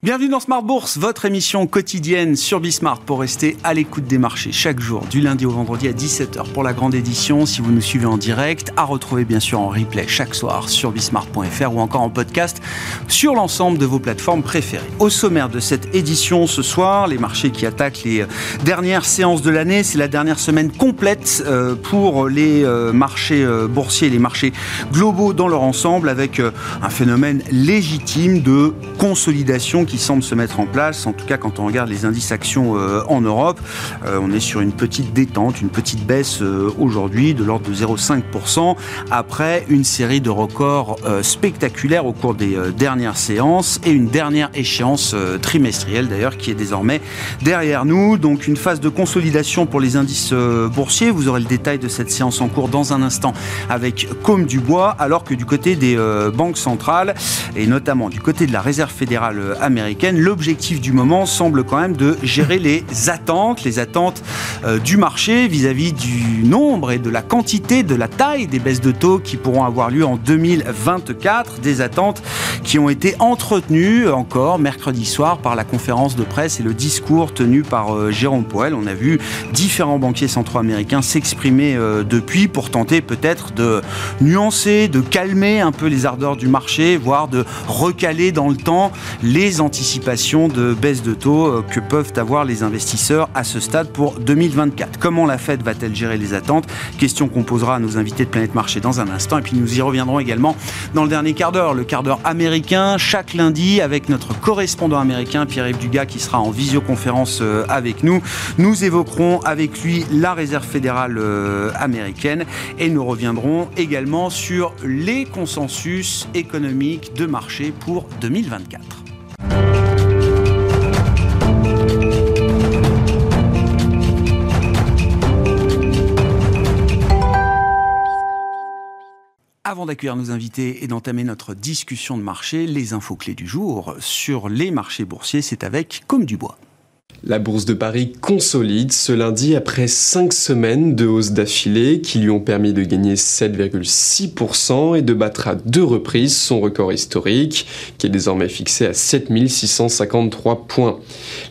Bienvenue dans Smart Bourse, votre émission quotidienne sur Bismart pour rester à l'écoute des marchés chaque jour, du lundi au vendredi à 17h pour la grande édition. Si vous nous suivez en direct, à retrouver bien sûr en replay chaque soir sur bismart.fr ou encore en podcast sur l'ensemble de vos plateformes préférées. Au sommaire de cette édition ce soir, les marchés qui attaquent les dernières séances de l'année, c'est la dernière semaine complète euh, pour les euh, marchés euh, boursiers, les marchés globaux dans leur ensemble avec un phénomène légitime de consolidation qui semble se mettre en place. En tout cas, quand on regarde les indices actions euh, en Europe, euh, on est sur une petite détente, une petite baisse euh, aujourd'hui de l'ordre de 0,5% après une série de records spectaculaires au cours des dernières séances et une dernière échéance trimestrielle d'ailleurs qui est désormais derrière nous. Donc une phase de consolidation pour les indices boursiers. Vous aurez le détail de cette séance en cours dans un instant avec Comme du Bois, alors que du côté des banques centrales et notamment du côté de la Réserve fédérale américaine, l'objectif du moment semble quand même de gérer les attentes, les attentes euh, du marché vis-à-vis du nombre et de la quantité, de la taille des baisses de taux qui pourront avoir lieu en 2024, des attentes qui ont été entretenues encore mercredi soir par la conférence de presse et le discours tenu par euh, Jérôme Powell. On a vu différents banquiers centraux américains s'exprimer euh, depuis pour tenter peut-être de nuancer, de calmer un peu les ardeurs du marché, voire de recaler dans le temps les anticipation de baisse de taux euh, que peuvent avoir les investisseurs à ce stade pour 2024. Comment la Fed va-t-elle gérer les attentes? Question qu'on posera à nos invités de Planète Marché dans un instant. Et puis nous y reviendrons également dans le dernier quart d'heure, le quart d'heure américain, chaque lundi avec notre correspondant américain Pierre-Yves Dugas qui sera en visioconférence euh, avec nous. Nous évoquerons avec lui la réserve fédérale euh, américaine et nous reviendrons également sur les consensus économiques de marché pour 2024. Avant d'accueillir nos invités et d'entamer notre discussion de marché, les infos clés du jour sur les marchés boursiers, c'est avec Comme du Bois. La bourse de Paris consolide ce lundi après 5 semaines de hausse d'affilée qui lui ont permis de gagner 7,6% et de battre à deux reprises son record historique qui est désormais fixé à 7653 points.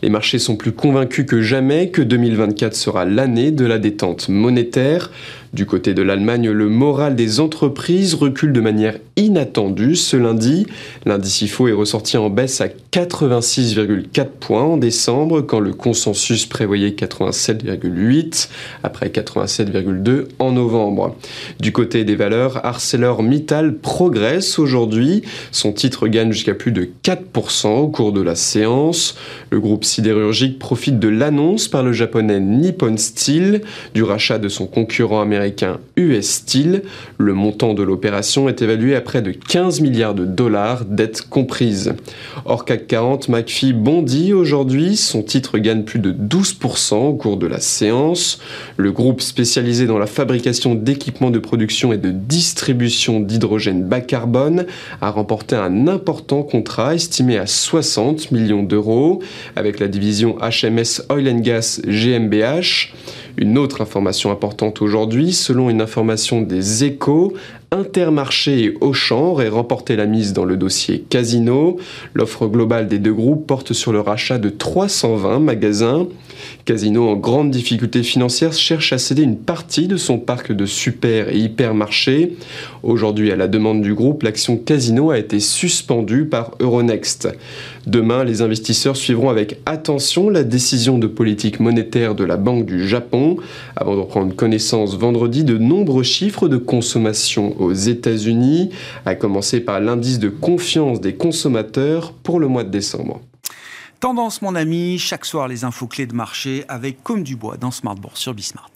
Les marchés sont plus convaincus que jamais que 2024 sera l'année de la détente monétaire. Du côté de l'Allemagne, le moral des entreprises recule de manière inattendue ce lundi. L'indice IFO est ressorti en baisse à 86,4 points en décembre quand le consensus prévoyait 87,8 après 87,2 en novembre. Du côté des valeurs, ArcelorMittal progresse aujourd'hui. Son titre gagne jusqu'à plus de 4% au cours de la séance. Le groupe sidérurgique profite de l'annonce par le japonais Nippon Steel du rachat de son concurrent américain US Steel. Le montant de l'opération est évalué à près de 15 milliards de dollars, dettes comprises. Hors CAC 40, McPhee bondit aujourd'hui. Son titre gagne plus de 12% au cours de la séance. Le groupe spécialisé dans la fabrication d'équipements de production et de distribution d'hydrogène bas carbone a remporté un important contrat estimé à 60 millions d'euros avec la division HMS Oil and Gas GmbH. Une autre information importante aujourd'hui, selon une information des échos, Intermarché et Auchan auraient remporté la mise dans le dossier Casino. L'offre globale des deux groupes porte sur le rachat de 320 magasins. Casino, en grande difficulté financière, cherche à céder une partie de son parc de super et hypermarchés. Aujourd'hui, à la demande du groupe, l'action Casino a été suspendue par Euronext. Demain, les investisseurs suivront avec attention la décision de politique monétaire de la Banque du Japon. Avant de prendre connaissance vendredi de nombreux chiffres de consommation aux États-Unis, à commencer par l'indice de confiance des consommateurs pour le mois de décembre. Tendance, mon ami, chaque soir les infos clés de marché avec Comme du Bois dans Smart sur Bismart.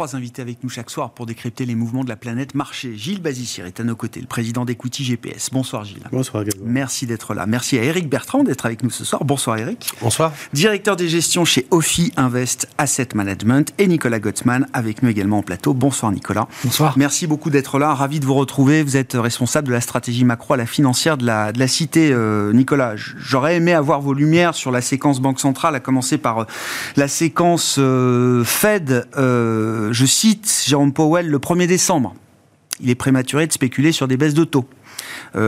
Trois invités avec nous chaque soir pour décrypter les mouvements de la planète marché. Gilles Bazissir est à nos côtés, le président d'Equity GPS. Bonsoir Gilles. Bonsoir Merci d'être là. Merci à Eric Bertrand d'être avec nous ce soir. Bonsoir Eric. Bonsoir. Directeur des gestions chez Ophi Invest Asset Management et Nicolas Gottsman avec nous également en plateau. Bonsoir Nicolas. Bonsoir. Merci beaucoup d'être là. Ravi de vous retrouver. Vous êtes responsable de la stratégie macro à la financière de la, de la cité. Euh, Nicolas, j'aurais aimé avoir vos lumières sur la séquence Banque Centrale, à commencer par euh, la séquence euh, Fed. Je cite Jérôme Powell le 1er décembre. Il est prématuré de spéculer sur des baisses de taux.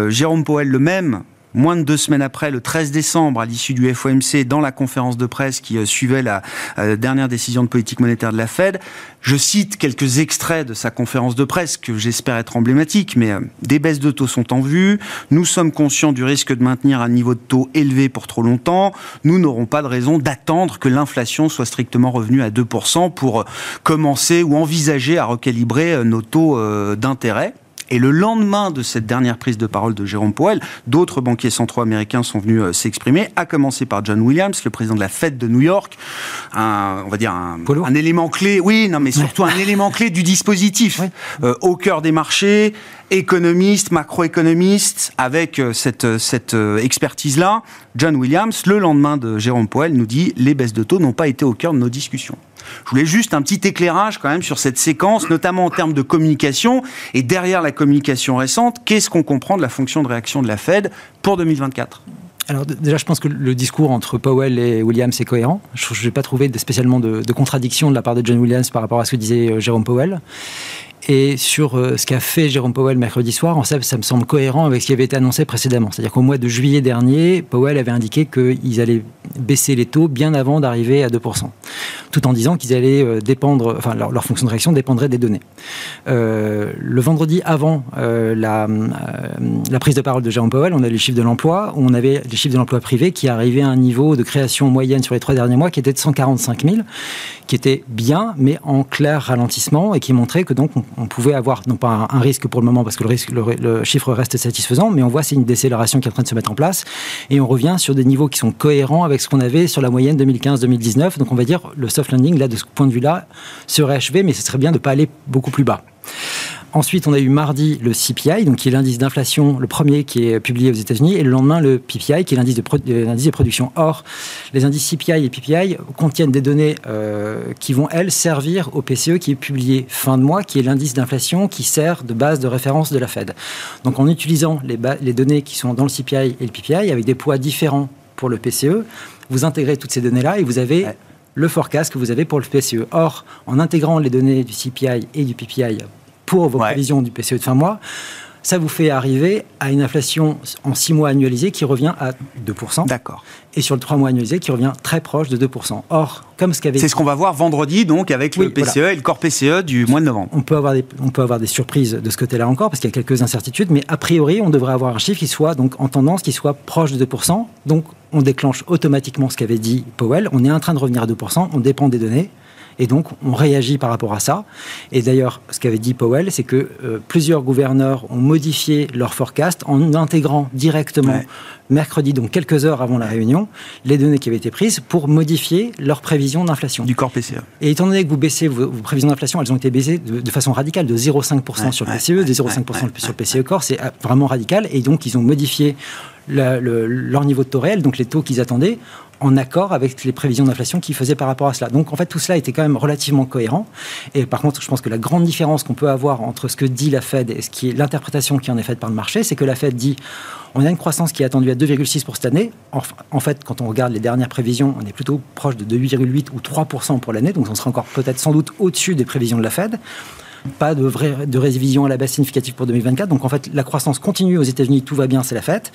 Jérôme Powell le même moins de deux semaines après, le 13 décembre, à l'issue du FOMC, dans la conférence de presse qui euh, suivait la euh, dernière décision de politique monétaire de la Fed, je cite quelques extraits de sa conférence de presse que j'espère être emblématique, mais euh, des baisses de taux sont en vue. Nous sommes conscients du risque de maintenir un niveau de taux élevé pour trop longtemps. Nous n'aurons pas de raison d'attendre que l'inflation soit strictement revenue à 2% pour commencer ou envisager à recalibrer nos taux d'intérêt. Et le lendemain de cette dernière prise de parole de Jérôme Powell, d'autres banquiers centraux américains sont venus euh, s'exprimer, à commencer par John Williams, le président de la Fed de New York, un, on va dire un, un élément clé, oui, non, mais surtout un élément clé du dispositif, euh, au cœur des marchés, économiste, macroéconomiste, avec euh, cette, cette expertise-là. John Williams, le lendemain de Jérôme Powell, nous dit les baisses de taux n'ont pas été au cœur de nos discussions. Je voulais juste un petit éclairage quand même sur cette séquence, notamment en termes de communication. Et derrière la communication récente, qu'est-ce qu'on comprend de la fonction de réaction de la Fed pour 2024 alors déjà, je pense que le discours entre Powell et Williams est cohérent. Je n'ai pas trouvé spécialement de, de, contradiction de la part de John Williams par rapport à ce que disait euh, Jérôme Powell. Et sur euh, ce qu'a fait Jérôme Powell mercredi soir, en fait, ça me semble cohérent avec ce qui avait été annoncé précédemment. C'est-à-dire qu'au mois de juillet dernier, Powell avait indiqué qu'ils allaient baisser les taux bien avant d'arriver à 2%, tout en disant qu'ils allaient euh, dépendre, enfin leur, fonction de réaction dépendrait des données. Euh, le vendredi avant la, la, prise de parole de Jérôme Powell, on a les chiffres de l'emploi, on avait les chiffres de l'emploi privé qui arrivaient à un niveau de création moyenne sur les trois derniers mois qui était de 145 000, qui était bien, mais en clair ralentissement et qui montrait que donc on pouvait avoir, non pas un, risque pour le moment, parce que le, le, chiffre reste satisfaisant, mais on voit c'est une décélération qui est en train de se mettre en place, et on revient sur des niveaux qui sont cohérents avec ce qu'on avait sur la moyenne 2015-2019. Donc on va dire le soft landing, là, de ce point de vue-là, serait achevé, mais ce serait bien de ne pas aller beaucoup plus bas. Ensuite, on a eu mardi le CPI, donc qui est l'indice d'inflation, le premier qui est publié aux États-Unis, et le lendemain le PPI, qui est l'indice de, de, production. Or, les indices CPI et PPI contiennent des données euh, qui vont, elles, servir au PCE qui est publié fin de mois, qui est l'indice d'inflation qui sert de base de référence de la Fed. Donc, en utilisant les, les données qui sont dans le CPI et le PPI, avec des poids différents pour le PCE, vous intégrez toutes ces données-là et vous avez... le forecast que vous avez pour le PCE. Or, en intégrant les données du CPI et du PPI pour vos prévisions du PCE de fin mois, ça vous fait arriver à une inflation en 6 mois annualisée qui revient à 2%. D'accord. Et sur le 3 mois annualisé qui revient très proche de 2%. Or, comme ce qu'avait C'est ce qu'on va voir vendredi, donc, avec le PCE et le corps PCE du mois de novembre. On peut avoir des, on peut avoir des surprises de ce côté-là encore, parce qu'il y a quelques incertitudes, mais a priori, on devrait avoir un chiffre qui soit, donc, en tendance, qui soit proche de 2%. Donc, on déclenche automatiquement ce qu'avait dit Powell. On est en train de revenir à 2%, on dépend des données. Et donc, on réagit par rapport à ça. Et d'ailleurs, ce qu'avait dit Powell, c'est que euh, plusieurs gouverneurs ont modifié leur forecast en intégrant directement mercredi, donc quelques heures avant la réunion, les données qui avaient été prises pour modifier leurs prévisions d'inflation. Du corps PCE. Et étant donné que vous baissez vos, prévisions d'inflation, elles ont été baissées de, façon radicale, de 0,5% sur le PCE, de 0,5% sur le PCE corps, c'est euh, vraiment radical. Et donc, ils ont modifié leur niveau de taux réel, donc les taux qu'ils attendaient, en accord avec les prévisions d'inflation qu'ils faisaient par rapport à cela. Donc en fait, tout cela était quand même relativement cohérent. Et par contre, je pense que la grande différence qu'on peut avoir entre ce que dit la Fed et ce qui est l'interprétation qui en est faite par le marché, c'est que la Fed dit on a une croissance qui est attendue à 2,6 pour cette année. En, fait, quand on regarde les dernières prévisions, on est plutôt proche de 2,8 ou 3% pour l'année, donc on sera encore peut-être sans doute au-dessus des prévisions de la Fed pas de, vraie, révision à la baisse significative pour 2024. Donc en fait, la croissance continue aux États-Unis, tout va bien, c'est la fête.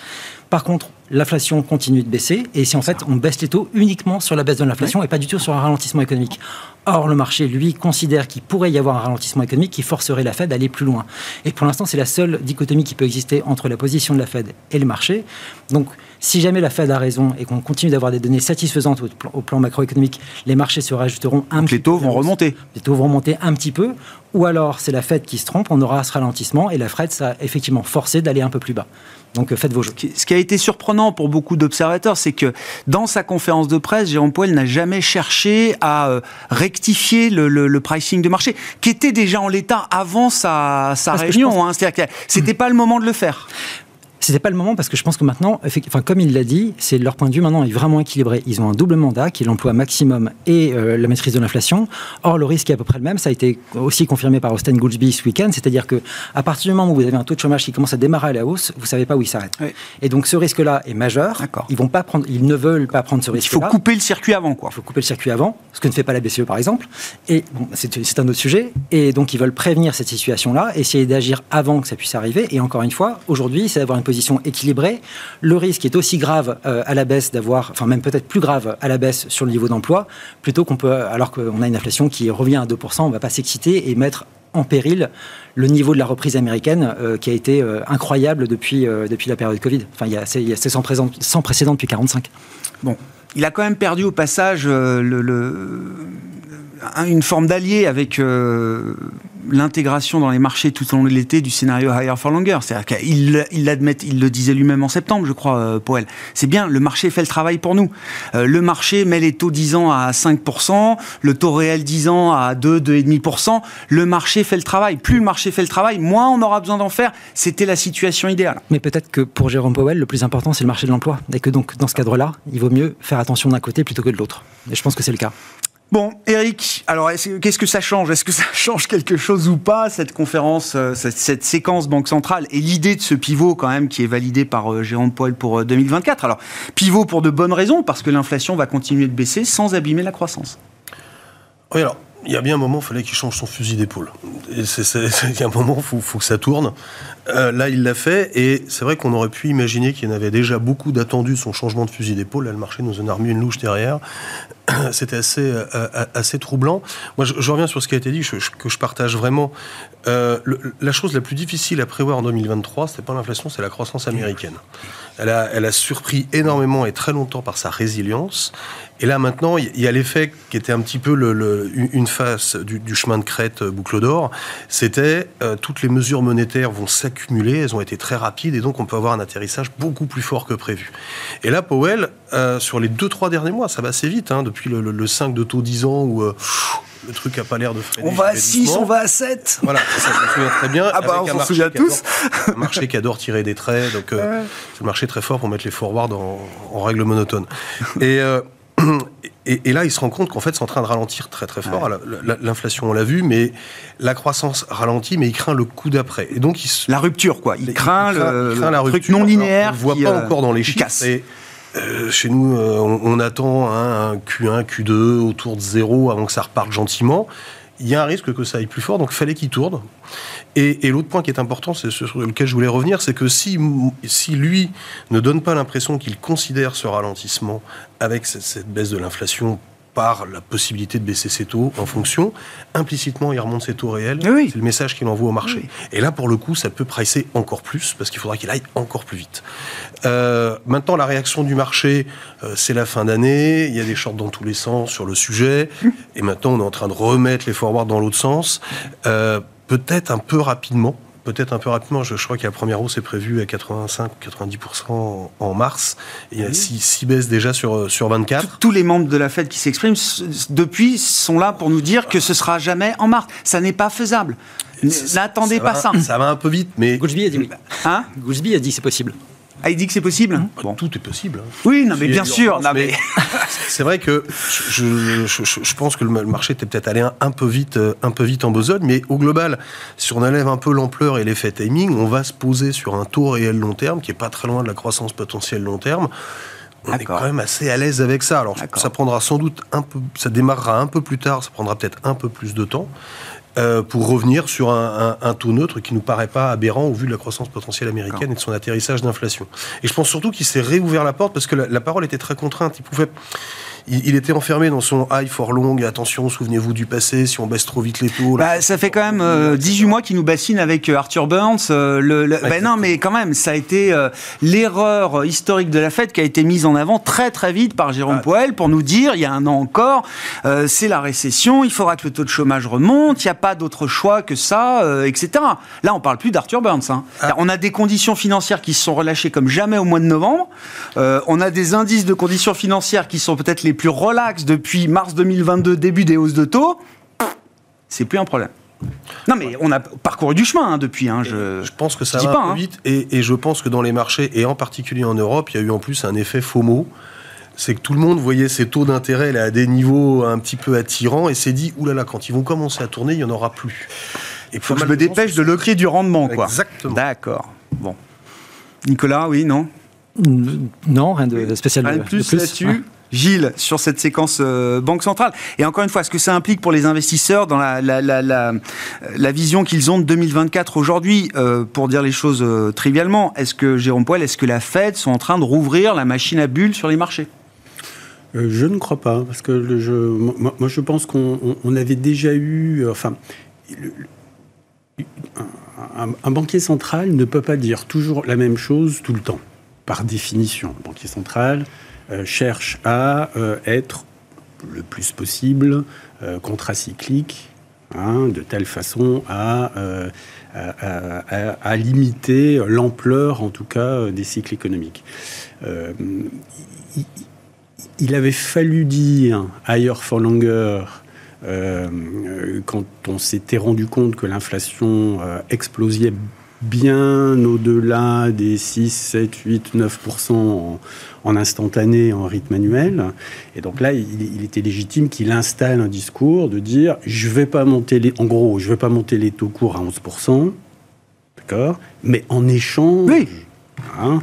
Par contre, l'inflation continue de baisser. Et si en fait, on baisse les taux uniquement sur la baisse de l'inflation et pas du tout sur un ralentissement économique. Or, le marché, lui, considère qu'il pourrait y avoir un ralentissement économique qui forcerait la Fed à aller plus loin. Et pour l'instant, c'est la seule dichotomie qui peut exister entre la position de la Fed et le marché. Donc, si jamais la Fed a raison et qu'on continue d'avoir des données satisfaisantes au plan, macroéconomique, les marchés se rajouteront un petit peu. Les taux vont remonter. Les taux vont remonter un petit peu. Ou alors, c'est la Fed qui se trompe, on aura ce ralentissement et la Fed sera effectivement forcée d'aller un peu plus bas. Donc faites vos jeux. Ce qui a été surprenant pour beaucoup d'observateurs, c'est que dans sa conférence de presse, Jérôme Powell n'a jamais cherché à rectifier le, pricing de marché, qui était déjà en l'état avant sa, sa réunion. Hein. C'était pas le moment de le faire. C'était pas le moment parce que je pense que maintenant, enfin, comme il l'a dit, c'est leur point de vue maintenant est vraiment équilibré. Ils ont un double mandat qui est l'emploi maximum et euh, la maîtrise de l'inflation. Or, le risque est à peu près le même. Ça a été aussi confirmé par Austin Goolsbee ce week-end. C'est-à-dire que à partir du moment où vous avez un taux de chômage qui commence à démarrer à la hausse, vous savez pas où il s'arrête. Et donc, ce risque-là est majeur. Ils vont pas prendre, ils ne veulent pas prendre ce risque-là. Il faut couper le circuit avant, quoi. Il faut couper le circuit avant, ce que ne fait pas la BCE, par exemple. Et bon, c'est un autre sujet. Et donc, ils veulent prévenir cette situation-là, essayer d'agir avant que ça puisse arriver. Et encore une fois, aujourd'hui, c'est d'avoir une position équilibrée le risque est aussi grave euh, à la baisse d'avoir, enfin même peut-être plus grave à la baisse sur le niveau d'emploi, plutôt qu'on peut, alors qu'on a une inflation qui revient à 2%, on ne va pas s'exciter et mettre en péril le niveau de la reprise américaine euh, qui a été euh, incroyable depuis, depuis la période Covid. Enfin, c'est sans, précédent depuis 45. Bon, il a quand même perdu au passage le, une forme d'allié avec l'intégration dans les marchés tout au long de l'été du scénario higher for longer. C'est-à-dire qu'il il, il le disait lui-même en septembre, je crois, euh, Powell. C'est bien, le marché fait le travail pour nous. Euh, le marché met les taux 10 ans à 5%, le taux réel 10 ans à 2, 2,5%. Le marché fait le travail. Plus le marché fait le travail, moins on aura besoin d'en faire. C'était la situation idéale. Mais peut-être que pour Jérôme Powell, le plus important, c'est le marché de l'emploi. Et que donc, dans ce cadre-là, il vaut mieux faire attention d'un côté plutôt que de l'autre. Et je pense que c'est le cas. Bon, Eric, alors qu'est-ce que ça change? Est-ce que ça change quelque chose ou pas, cette conférence, euh, cette, séquence Banque Centrale et l'idée de ce pivot quand même qui est validé par euh, Jérôme Poel pour 2024 euh, Alors, pivot pour de bonnes raisons, parce que l'inflation va continuer de baisser sans abîmer la croissance. Oui, alors, il y a bien un moment, il fallait qu'il change son fusil d'épaule. Il y a un moment, il faut, que ça tourne. là, il l'a fait, et c'est vrai qu'on aurait pu imaginer qu'il y en avait déjà beaucoup d'attendus de son changement de fusil d'épaule. Là, le marché nous en a remis une louche derrière. c'était assez, euh, euh, assez troublant. Moi, je, reviens sur ce qui a été dit, que je partage vraiment. Euh, la chose la plus difficile à prévoir en 2023, c'est pas l'inflation, c'est la croissance américaine. Elle a, elle a surpris énormément et très longtemps par sa résilience. Et là, maintenant, il y a l'effet qui était un petit peu une face du, chemin de crête boucle d'or. C'était toutes les mesures monétaires vont s'accumuler, elles ont été très rapides et donc on peut avoir un atterrissage beaucoup plus fort que prévu. Et là, Powell, sur les deux, trois derniers mois, ça va assez vite, hein, depuis depuis le, 5 de taux 10 ans où euh, le truc n'a pas l'air de freiner. On va à 6, on va à 7. Voilà, ça, je me souviens très bien. Ah bah, on s'en souvient tous. un marché qui adore tirer des traits, donc euh, c'est le marché très fort pour mettre les forwards en, règle monotone. Euh, et, et, là, il se rend compte qu'en fait, c'est en train de ralentir très très fort. L'inflation, on l'a vu, mais la croissance ralentit, mais il craint le coup d'après. Et donc, il la rupture, quoi. Il, craint, le, la truc non linéaire. on ne voit pas encore dans les chiffres. Euh, chez nous, euh, on, attend un Q1, Q2 autour de zéro avant que ça reparte gentiment. Il y a un risque que ça aille plus fort, donc fallait qu'il tourne. Et, l'autre point qui est important, c'est sur lequel je voulais revenir, c'est que si, si lui ne donne pas l'impression qu'il considère ce ralentissement avec cette baisse de l'inflation par la possibilité de baisser ses taux en fonction. Implicitement, il remonte ses taux réels. C'est le message qu'il envoie au marché. Et là, pour le coup, ça peut pricer encore plus parce qu'il faudra qu'il aille encore plus vite. Euh, maintenant, la réaction du marché, euh, c'est la fin d'année. Il y a des shorts dans tous les sens sur le sujet. Et maintenant, on est en train de remettre les forwards dans l'autre sens. Euh, peut-être un peu rapidement peut-être un peu rapidement, je, crois que la première hausse est prévue à 85-90% en mars. il y a 6 baisses déjà sur, sur 24. Tous les membres de la Fed qui s'expriment depuis sont là pour nous dire que ce sera jamais en mars. Ça n'est pas faisable. N'attendez pas ça. Ça va un peu vite, mais. Goolsbee a dit oui. Hein? A dit c'est possible. Ah, il dit que c'est possible bon. Tout est possible. Hein. Oui, non, mais bien sûr. mais... c'est vrai que je, je, pense que le marché était peut-être allé un, peu vite, euh, un peu vite en besogne, mais au global, si on enlève un peu l'ampleur et l'effet timing, on va se poser sur un taux réel long terme qui est pas très loin de la croissance potentielle long terme. On est quand même assez à l'aise avec ça. Alors, ça prendra sans doute un peu, ça démarrera un peu plus tard, ça prendra peut-être un peu plus de temps. Euh, pour revenir sur un, taux neutre qui nous paraît pas aberrant au vu de la croissance potentielle américaine et de son atterrissage d'inflation. Et je pense surtout qu'il s'est réouvert la porte parce que la, parole était très contrainte. Il pouvait, il, était enfermé dans son high for long. Attention, souvenez-vous du passé. Si on baisse trop vite les taux. Bah, ça fait quand même 18 mois qu'il nous bassine avec Arthur Burns. le, bah, non, mais quand même, ça a été l'erreur historique de la Fed qui a été mise en avant très très vite par Jérôme Poel pour nous dire il y a un an encore, c'est la récession. Il faudra que le taux de chômage remonte. Il n'y a pas d'autre choix que ça, etc. Là, on parle plus d'Arthur Burns. Hein. Ah. On a des conditions financières qui se sont relâchées comme jamais au mois de novembre. Euh, on a des indices de conditions financières qui sont peut-être les plus relax depuis mars 2022, début des hausses de taux. C'est plus un problème. Non, mais on a parcouru du chemin hein, depuis. Hein, je, je, pense que ça va pas, vite. Et, je pense que dans les marchés, et en particulier en Europe, il y a eu en plus un effet FOMO. C'est que tout le monde voyait ces taux d'intérêt à des niveaux un petit peu attirants et s'est dit oulala, quand ils vont commencer à tourner, il n'y en aura plus. Il faut que je me dépêche de loquer du rendement, quoi. Exactement. D'accord. Bon. Nicolas, oui, non? Non, rien de spécial. Rien de plus, là-dessus? Gilles, sur cette séquence euh, Banque centrale. Et encore une fois, ce que ça implique pour les investisseurs dans la, la, la, la, vision qu'ils ont de 2024 aujourd'hui, euh, pour dire les choses euh, trivialement, est-ce que, Jérôme Poel, est-ce que la Fed sont en train de rouvrir la machine à bulles sur les marchés? Je ne crois pas, parce que je, moi, je pense qu'on avait déjà eu... Enfin, un, banquier central ne peut pas dire toujours la même chose tout le temps, par définition. Banquier central euh, cherche à euh, être le plus possible euh, contracyclique, hein, de telle façon à, à, limiter l'ampleur, en tout cas, des cycles économiques. il, avait fallu dire higher for longer euh, quand on s'était rendu compte que l'inflation euh, explosait bien au-delà des 6, 7, 8, 9% en, en, instantané, en rythme annuel. Et donc là, il, était légitime qu'il installe un discours de dire je vais pas monter les, en gros, je vais pas monter les taux courts à 11%, d'accord, mais en échange, oui. hein,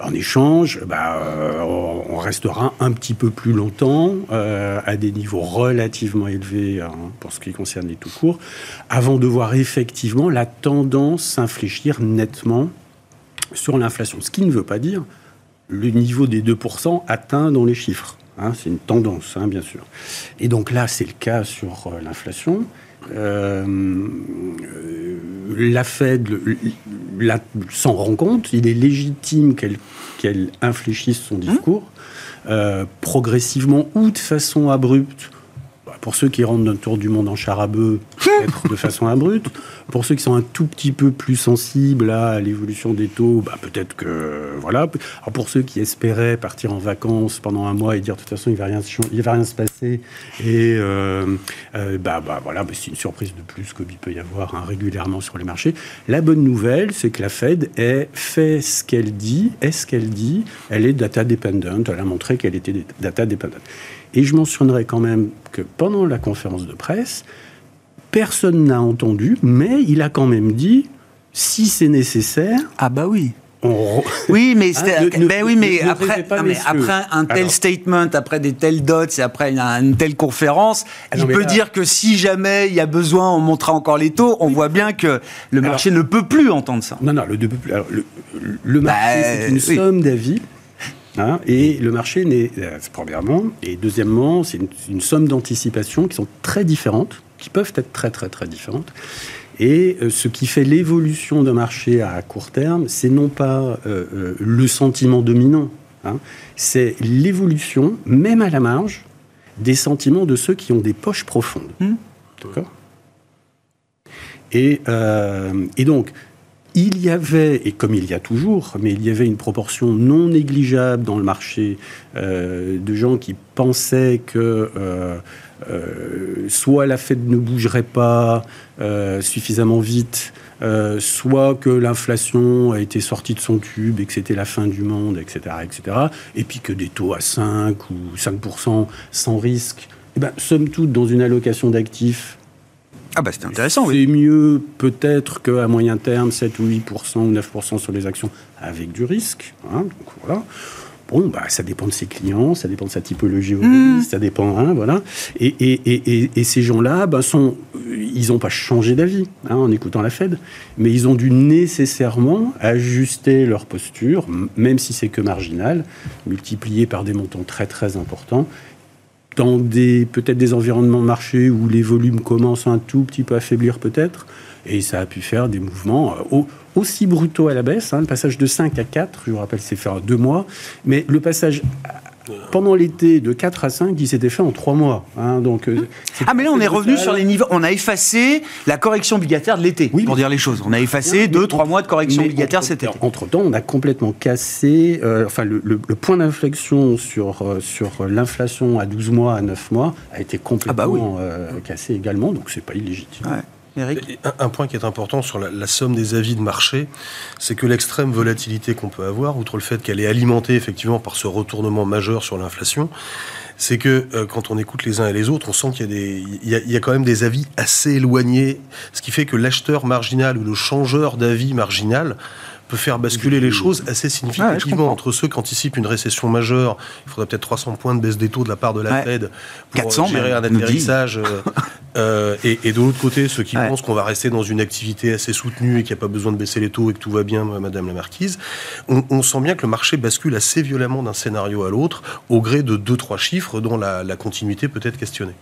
en échange, bah, euh, on restera un petit peu plus longtemps euh, à des niveaux relativement élevés hein, pour ce qui concerne les tout courts, avant de voir effectivement la tendance s'infléchir nettement sur l'inflation. Ce qui ne veut pas dire le niveau des 2% atteint dans les chiffres. Hein, c'est une tendance, hein, bien sûr. Et donc là, c'est le cas sur euh, l'inflation. Euh, la Fed s'en rend compte, il est légitime qu'elle infléchisse son discours euh, progressivement ou de façon abrupte pour ceux qui rentrent d'un tour du monde en charabeux, de façon abrupte. Pour ceux qui sont un tout petit peu plus sensibles à l'évolution des taux, bah, peut-être que voilà. Alors pour ceux qui espéraient partir en vacances pendant un mois et dire de toute façon il va rien, il va rien se passer et euh, euh, bah, bah, voilà, bah, c'est une surprise de plus qu'il peut y avoir hein, régulièrement sur les marchés. La bonne nouvelle, c'est que la Fed est fait ce qu'elle dit, est ce qu'elle dit. Elle est data dependent. Elle a montré qu'elle était data dependent. Et je mentionnerai quand même que pendant la conférence de presse, personne n'a entendu, mais il a quand même dit, si c'est nécessaire... Ah bah oui Oui, mais, hein, ben oui, mais, après, après, un tel statement, après des tels dots et après une, telle conférence, ah il peut dire que si jamais il y a besoin, on montera encore les taux. On voit bien que le marché ne peut plus entendre ça. Non, non, le, le, marché, bah, c'est une somme d'avis. Hein, et le marché n'est, euh, premièrement, et deuxièmement, c'est une, somme d'anticipations qui sont très différentes, qui peuvent être très très très différentes. Et euh, ce qui fait l'évolution d'un marché à court terme, c'est non pas euh, le sentiment dominant, hein, c'est l'évolution, même à la marge, des sentiments de ceux qui ont des poches profondes. Mmh. D'accord? Et, et donc, il y avait, et comme il y a toujours, mais il y avait une proportion non négligeable dans le marché euh, de gens qui pensaient que euh, euh, soit la Fed ne bougerait pas suffisamment vite, soit que l'inflation a été sortie de son tube et que c'était la fin du monde, etc., etc., et puis que des taux à 5 ou 5% sans risque, eh ben, somme toute, dans une allocation d'actifs ah bah c'est intéressant, oui. C'est mieux peut-être qu'à moyen terme, 7 ou 8% ou 9% sur les actions avec du risque. Hein, donc voilà. Bon, bah, ça dépend de ses clients, ça dépend de sa typologie, mmh. ça dépend, hein, voilà. Et, et, et, et ces gens-là, bah, sont, ils n'ont pas changé d'avis hein, en écoutant la Fed, mais ils ont dû nécessairement ajuster leur posture, même si c'est que marginal, multiplié par des montants très très importants, dans des peut-être des environnements de marché où les volumes commencent un tout petit peu à faiblir peut-être, et ça a pu faire des mouvements euh, aussi brutaux à la baisse. Hein, le passage de 5 à 4, je vous rappelle, c'est fait en deux mois, mais le passage pendant l'été de 4 à 5, il s'était fait en 3 mois. Hein, donc, euh, ah, mais là, on est revenu sur les niveaux. On a effacé la correction obligataire de l'été, oui, pour dire les choses. On a effacé 2-3 mois de correction obligataire cet été. Entre-temps, on a complètement cassé. Euh, enfin, le, point d'inflexion sur, sur l'inflation à 12 mois, à 9 mois, a été complètement ah bah cassé également. Donc, c'est pas illégitime. Ouais. Un, point qui est important sur la, somme des avis de marché, c'est que l'extrême volatilité qu'on peut avoir, outre le fait qu'elle est alimentée effectivement par ce retournement majeur sur l'inflation, c'est que euh, quand on écoute les uns et les autres, on sent qu'il y, a quand même des avis assez éloignés, ce qui fait que l'acheteur marginal ou le changeur d'avis marginal peut faire basculer les choses assez significativement entre ceux qui anticipent une récession majeure. Il faudrait peut-être 300 points de baisse des taux de la part de la Fed pour 400, gérer un atterrissage. Euh, euh, et, et, de l'autre côté, ceux qui pensent qu'on va rester dans une activité assez soutenue et qu'il n'y a pas besoin de baisser les taux et que tout va bien, Madame la Marquise, on, on sent bien que le marché bascule assez violemment d'un scénario à l'autre au gré de deux, trois chiffres dont la, la continuité peut être questionnée.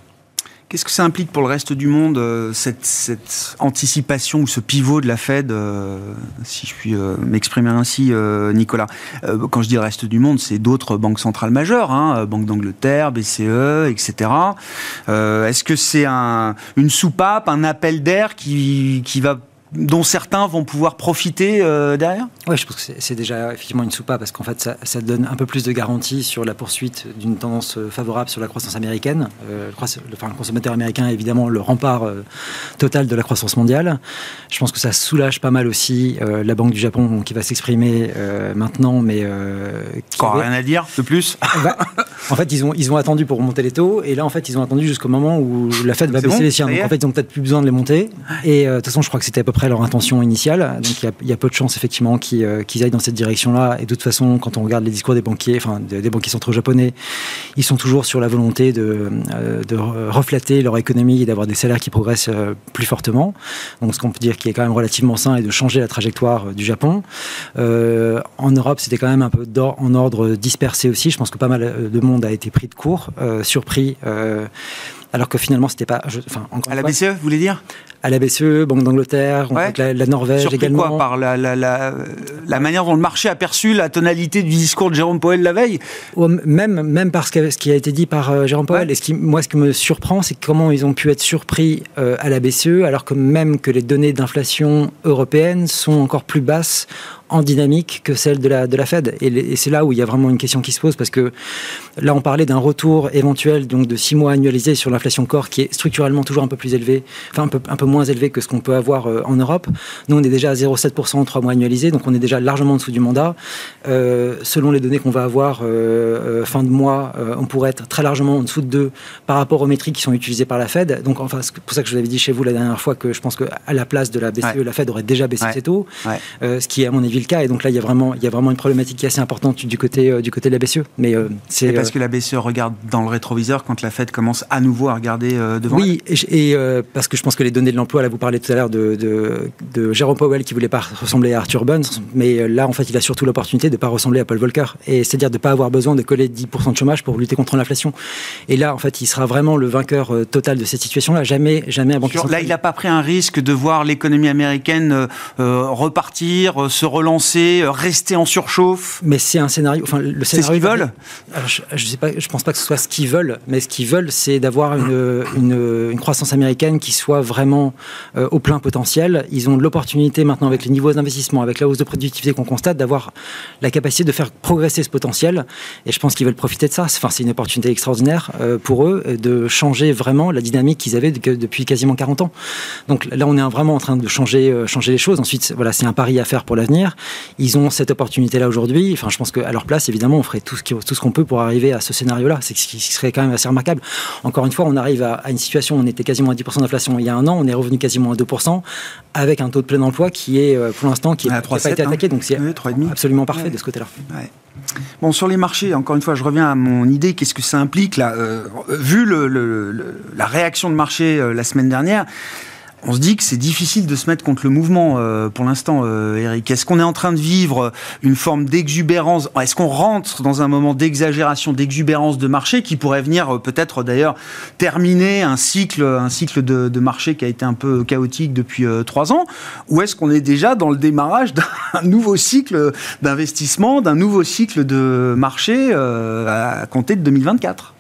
Qu'est-ce que ça implique pour le reste du monde, euh, cette, anticipation ou ce pivot de la Fed, euh, si je puis euh, m'exprimer ainsi, Nicolas? Quand je dis reste du monde, c'est d'autres banques centrales majeures, hein, Banque d'Angleterre, BCE, etc. Est-ce que c'est un, une soupape, un appel d'air qui, qui va dont certains vont pouvoir profiter euh, derrière? Oui, je pense que c'est déjà effectivement une soupape parce qu'en fait, ça, ça, donne un peu plus de garantie sur la poursuite d'une tendance euh, favorable sur la croissance américaine. Euh, le, enfin, le, consommateur américain est évidemment le rempart euh, total de la croissance mondiale. Je pense que ça soulage pas mal aussi la Banque du Japon qui va s'exprimer maintenant, mais qui rien à dire de plus? Bah, en fait, ils ont, ils ont attendu pour remonter les taux et là, en fait, ils ont attendu jusqu'au moment où la Fed va baisser les siens. Donc, en fait, ils ont peut-être plus besoin de les monter. Et de toute façon, je crois que c'était à peu près leur intention initiale. Donc il y, a peu de chances effectivement euh, qu'ils aillent dans cette direction-là. Et de toute façon, quand on regarde les discours des banquiers, enfin des, banquiers centraux japonais, ils sont toujours sur la volonté de, euh, de reflater leur économie et d'avoir des salaires qui progressent euh, plus fortement. Donc ce qu'on peut dire qui est quand même relativement sain et de changer la trajectoire du Japon. en Europe, c'était quand même un peu en ordre dispersé aussi. Je pense que pas mal de monde a été pris de court, surpris alors que finalement c'était pas. enfin, à la BCE, vous voulez dire? À la BCE, Banque d'Angleterre, la, la, Norvège également. quoi Par la, la, la, manière dont le marché a perçu la tonalité du discours de Jérôme Powell la veille Même, même par ce qui a été dit par euh, Jérôme Powell. Et ce qui, moi, ce qui me surprend, c'est comment ils ont pu être surpris euh, à la BCE, alors que même que les données d'inflation européennes sont encore plus basses en dynamique que celle de la, de la Fed. Et, c'est là où il y a vraiment une question qui se pose, parce que là, on parlait d'un retour éventuel donc de six mois annualisé sur l'inflation corps, qui est structurellement toujours un peu plus élevé, enfin un peu, un peu moins élevé que ce qu'on peut avoir euh, en Europe. Nous, on est déjà à 0,7% en trois mois annualisés, donc on est déjà largement en dessous du mandat. Euh, selon les données qu'on va avoir euh, fin de mois, on pourrait être très largement en dessous de 2 par rapport aux métriques qui sont utilisées par la Fed. Donc, enfin, c'est pour ça que je vous avais dit chez vous la dernière fois que je pense qu'à la place de la BCE, la Fed aurait déjà baissé ses taux, ce qui est à mon avis le cas. Et donc là, il y a vraiment, il y a vraiment une problématique qui est assez importante du côté, euh, du côté de la BCE. Mais euh, c'est parce que la BCE regarde dans le rétroviseur quand la Fed commence à nouveau à regarder devant. Oui, et, parce que je pense que les données de l'emploi, là, vous parlez tout à l'heure de, de, Jérôme Powell qui voulait pas ressembler à Arthur Burns, mais là, en fait, il a surtout l'opportunité de pas ressembler à Paul Volcker, et c'est-à-dire de pas avoir besoin de coller 10% de chômage pour lutter contre l'inflation. Et là, en fait, il sera vraiment le vainqueur total de cette situation-là. Jamais, jamais un banquier Là, il n'a pas pris un risque de voir l'économie américaine repartir, se relancer euh, rester en surchauffe? Mais c'est un scénario. Enfin, le c'est ce qu'ils veulent? je, je, sais pas, je pense pas que ce soit ce qu'ils veulent, mais ce qu'ils veulent, c'est d'avoir une, une, croissance américaine qui soit vraiment euh, au plein potentiel. Ils ont l'opportunité maintenant, avec les niveaux d'investissement, avec la hausse de productivité qu'on constate, d'avoir la capacité de faire progresser ce potentiel. Et je pense qu'ils veulent profiter de ça. Enfin, c'est une opportunité extraordinaire euh, pour eux de changer vraiment la dynamique qu'ils avaient depuis quasiment 40 ans. Donc là, on est vraiment en train de changer, changer les choses. Ensuite, voilà, c'est un pari à faire pour l'avenir ils ont cette opportunité-là aujourd'hui. Enfin, je pense qu'à leur place, évidemment, on ferait tout ce, tout ce qu'on peut pour arriver à ce scénario-là. C'est ce qui serait quand même assez remarquable. Encore une fois, on arrive à, une situation où on était quasiment à 10% d'inflation il y a un an, on est revenu quasiment à 2%, avec un taux de plein emploi qui est, euh, pour l'instant, qui n'a pas été attaqué. Donc c'est absolument parfait de ce côté-là. Bon, sur les marchés, encore une fois, je reviens à mon idée. Qu'est-ce que ça implique là euh, Vu le, la réaction de marché euh, la semaine dernière, on se dit que c'est difficile de se mettre contre le mouvement euh, pour l'instant, euh, Eric. Est-ce qu'on est en train de vivre une forme d'exubérance? Est-ce qu'on rentre dans un moment d'exagération, d'exubérance de marché qui pourrait venir euh, peut-être d'ailleurs terminer un cycle, un cycle de, marché qui a été un peu chaotique depuis trois ans? Ou est-ce qu'on est déjà dans le démarrage d'un nouveau cycle d'investissement, d'un nouveau cycle de marché à compter de 2024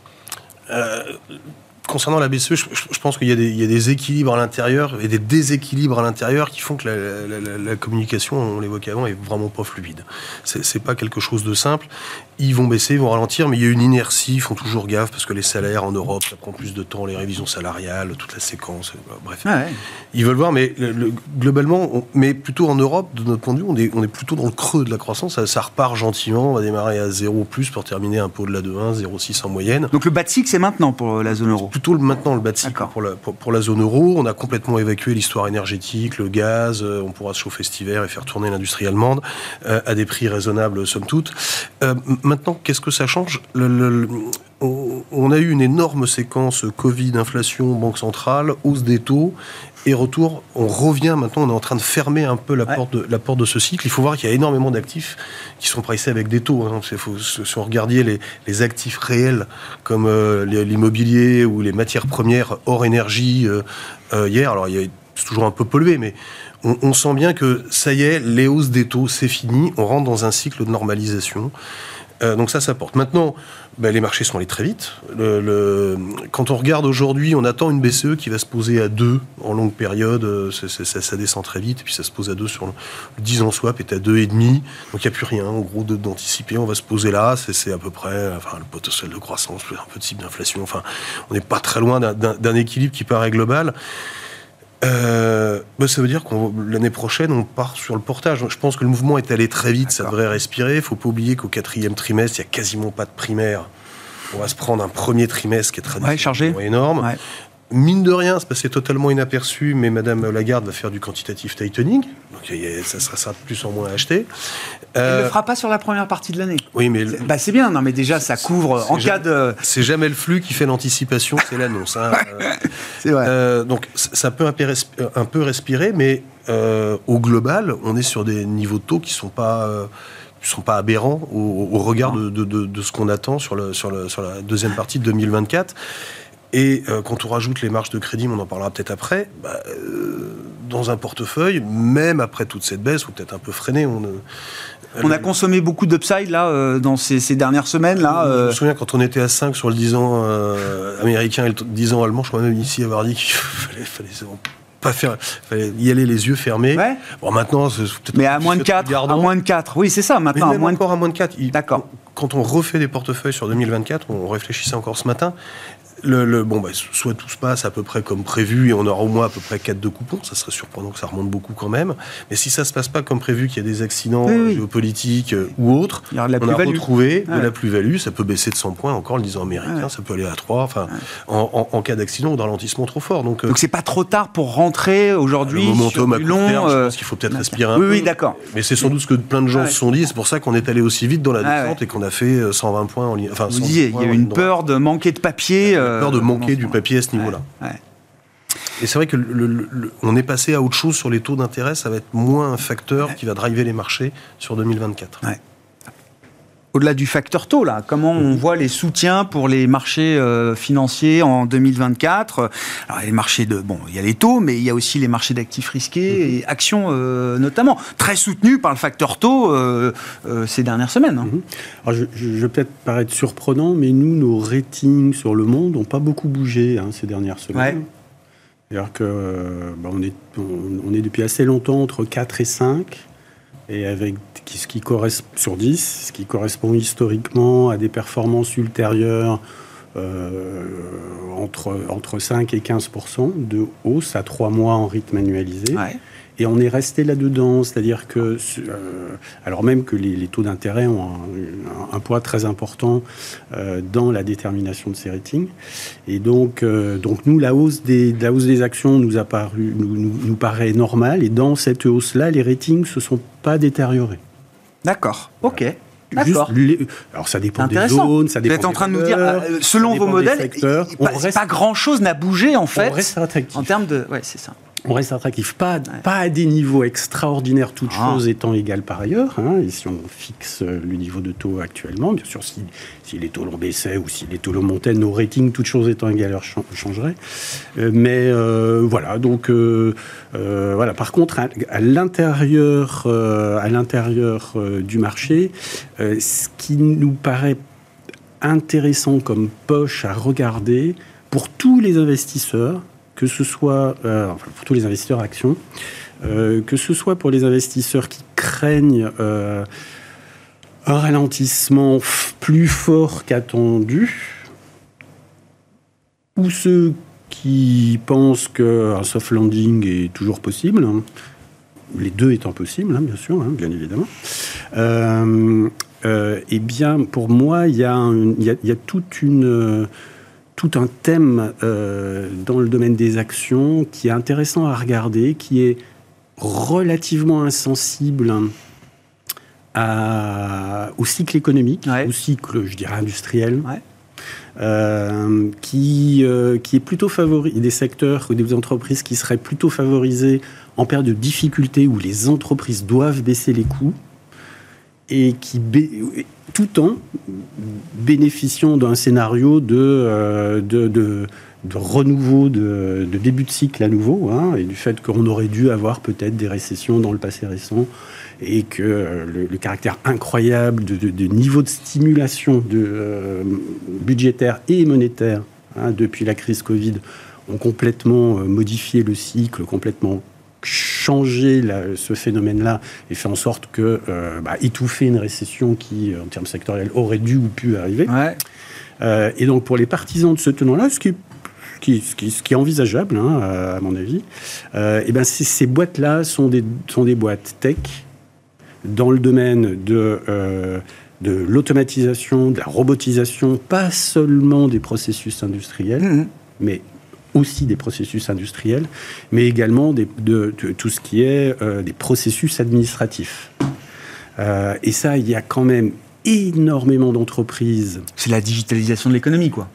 concernant la BCE, je, pense qu'il y, a des équilibres à l'intérieur et des déséquilibres à l'intérieur qui font que la, communication, on l'évoquait avant, est vraiment pas fluide. C'est pas quelque chose de simple. Ils vont baisser, ils vont ralentir, mais il y a une inertie, ils font toujours gaffe parce que les salaires en Europe, ça prend plus de temps, les révisions salariales, toute la séquence, euh, bref. Ah ils veulent voir, mais globalement, mais plutôt en Europe, de notre point de vue, on est, on est plutôt dans le creux de la croissance. Ça, repart gentiment, on va démarrer à 0 plus pour terminer un peu au-delà de 1, 0,6 en moyenne. Donc le bas de c'est maintenant pour la zone euro plutôt maintenant le bas pour la, pour, la, zone euro. On a complètement évacué l'histoire énergétique, le gaz. Euh, on pourra se chauffer cet hiver et faire tourner l'industrie allemande euh, à des prix raisonnables, somme toute. Euh, maintenant, qu'est-ce que ça change? Le, on a eu une énorme séquence Covid, inflation, banque centrale, hausse des taux, et retour, on revient maintenant, on est en train de fermer un peu la, porte, de, la porte de ce cycle. Il faut voir qu'il y a énormément d'actifs qui sont pricés avec des taux. Hein. Faut, si on regardait les, les, actifs réels comme euh, l'immobilier ou les matières premières hors énergie euh, euh, hier, alors c'est toujours un peu pollué, mais on, on, sent bien que ça y est, les hausses des taux, c'est fini, on rentre dans un cycle de normalisation. donc ça, ça porte. Maintenant, ben, les marchés sont allés très vite. Le, quand on regarde aujourd'hui, on attend une BCE qui va se poser à 2 en longue période. Euh, ça, descend très vite, et puis ça se pose à 2 sur le, 10 ans swap est à 2,5. Donc il n'y a plus rien, en gros, d'anticiper. On va se poser là. C'est à peu près enfin, le potentiel de croissance, un peu de type d'inflation. Enfin, on n'est pas très loin d'un équilibre qui paraît global. Euh, bah, ça veut dire que l'année prochaine, on part sur le portage. Je pense que le mouvement est allé très vite, ça devrait respirer. Il ne faut pas oublier qu'au quatrième trimestre, il n'y a quasiment pas de primaire. On va se prendre un premier trimestre qui est très énorme mine de rien, c'est passé totalement inaperçu, mais Madame Lagarde va faire du quantitative tightening, donc ça sera, de plus en moins à acheter. Elle ne le euh, fera pas sur la première partie de l'année. Oui, mais c'est bah, bien. Non, mais déjà, ça couvre en cas de. C'est jamais le flux qui fait l'anticipation, c'est l'annonce. Hein. c'est vrai. Euh, donc ça peut un peu respirer, mais euh, au global, on est sur des niveaux de taux qui sont pas sont pas aberrants au, regard de, de, ce qu'on attend sur, le, sur, le, sur la deuxième partie de 2024. Et euh, quand on rajoute les marges de crédit, on en parlera peut-être après, bah, euh, dans un portefeuille, même après toute cette baisse, ou peut-être un peu freiné, on, on a consommé beaucoup d'upside là euh, dans ces, dernières semaines là. Je me souviens quand on était à 5 sur le 10 ans américain et le 10 ans allemand, je crois même ici avoir dit qu'il fallait, fallait pas faire, fallait y aller les yeux fermés. Bon, maintenant, c'est peut-être. Mais à moins de 4. À moins de 4. Oui, c'est ça, maintenant. Mais même moins encore à moins de 4. D'accord. Quand on refait des portefeuilles sur 2024, on réfléchissait encore ce matin, le, bon, bah, soit tout se passe à peu près comme prévu et on aura au moins à peu près 4 de coupons, ça serait surprenant que ça remonte beaucoup quand même. Mais si ça se passe pas comme prévu, qu'il y a des accidents géopolitiques euh, ou autres, on a retrouvé de la plus-value, ça peut baisser de 100 points encore le disant américain, ça peut aller à 3, enfin, en, cas d'accident ou de ralentissement trop fort. Donc, euh, Donc c'est pas trop tard pour rentrer aujourd'hui sur du long. Terme, je euh, pense qu'il faut peut-être respirer un peu. Oui, d'accord. Mais c'est sans doute ce que plein de gens se sont dit, c'est pour ça qu'on est allé aussi vite dans la descente et qu'on a fait 120 points en ligne. Enfin, Vous disiez, il y a eu une peur de manquer de papier. Peur de manquer du papier à ce niveau-là. Et c'est vrai que on est passé à autre chose sur les taux d'intérêt, ça va être moins un facteur qui va driver les marchés sur 2024 au-delà du facteur taux, là, comment on voit les soutiens pour les marchés euh, financiers en 2024 Alors, les marchés de. Bon, il y a les taux, mais il y a aussi les marchés d'actifs risqués et actions euh, notamment, très soutenus par le facteur taux euh, ces dernières semaines. Hein. Mhm. Alors, je, vais peut-être paraître surprenant, mais nous, nos ratings sur le monde n'ont pas beaucoup bougé hein, ces dernières semaines. C'est-à-dire que bah, on, on est depuis assez longtemps entre 4 et 5 et avec ce qui correspond sur 10, ce qui correspond historiquement à des performances ultérieures euh, entre, entre 5 et 15% de hausse à 3 mois en rythme annualisé. Et on est resté là-dedans, c'est-à-dire que, euh, alors même que les, taux d'intérêt ont un, poids très important euh, dans la détermination de ces ratings, et donc, euh, donc nous, la hausse des, la hausse des actions nous, a paru, nous, nous, paraît normale, et dans cette hausse-là, les ratings se sont pas détériorés. D'accord, ok. Alors ça dépend des zones, ça dépend. Vous êtes en train de nous dire, selon vos modèles, pas, pas grand-chose n'a bougé en fait. On reste En termes de, ouais, c'est ça. On reste attractif. Pas, pas à des niveaux extraordinaires, toutes Ah. choses étant égales par ailleurs. hein. et si on fixe euh, le niveau de taux actuellement, bien sûr, si, si les taux longs baissaient ou si les taux longs montaient, nos ratings, toutes choses étant égales, chan- changeraient. Euh, mais euh, voilà, donc euh, voilà. Par contre, à, l'intérieur, à l'intérieur du marché, ce qui nous paraît intéressant comme poche à regarder pour tous les investisseurs, que ce soit euh, pour tous les investisseurs actions, euh, que ce soit pour les investisseurs qui craignent euh, un ralentissement plus fort qu'attendu, ou ceux qui pensent qu'un soft landing est toujours possible, hein, les deux étant possibles, hein, bien sûr, hein, bien évidemment. Eh bien, pour moi, il y, a toute une, tout un thème euh, dans le domaine des actions qui est intéressant à regarder, qui est relativement insensible à- au cycle économique, Ouais. au cycle, je dirais, industriel. Ouais. Euh, qui, euh, qui est plutôt favori des secteurs ou des entreprises qui seraient plutôt favorisées en période de difficulté où les entreprises doivent baisser les coûts et qui tout en bénéficiant d'un scénario de, euh, renouveau, de, début de cycle à nouveau, hein, et du fait qu'on aurait dû avoir peut-être des récessions dans le passé récent, et que euh, le, caractère incroyable de niveau de stimulation euh, budgétaire et monétaire hein, depuis la crise Covid ont complètement modifié le cycle, complètement changé la- ce phénomène-là et fait en sorte que euh, bah, étouffer une récession qui, en termes sectoriels, aurait dû ou pu arriver. Ouais. Euh, et donc pour les partisans de ce tenant-là, ce qui est, ce qui, ce qui- ce qui est envisageable, hein, à mon avis, euh, et ben ces, boîtes-là sont des, sont des boîtes tech dans le domaine de, euh, de l'automatisation, de la robotisation, pas seulement des processus industriels, Mhm. mais aussi des processus industriels, mais également des- de, de tout ce qui est euh, des processus administratifs. Euh, et ça, il y a quand même énormément d'entreprises C'est la digitalisation de l'économie, quoi.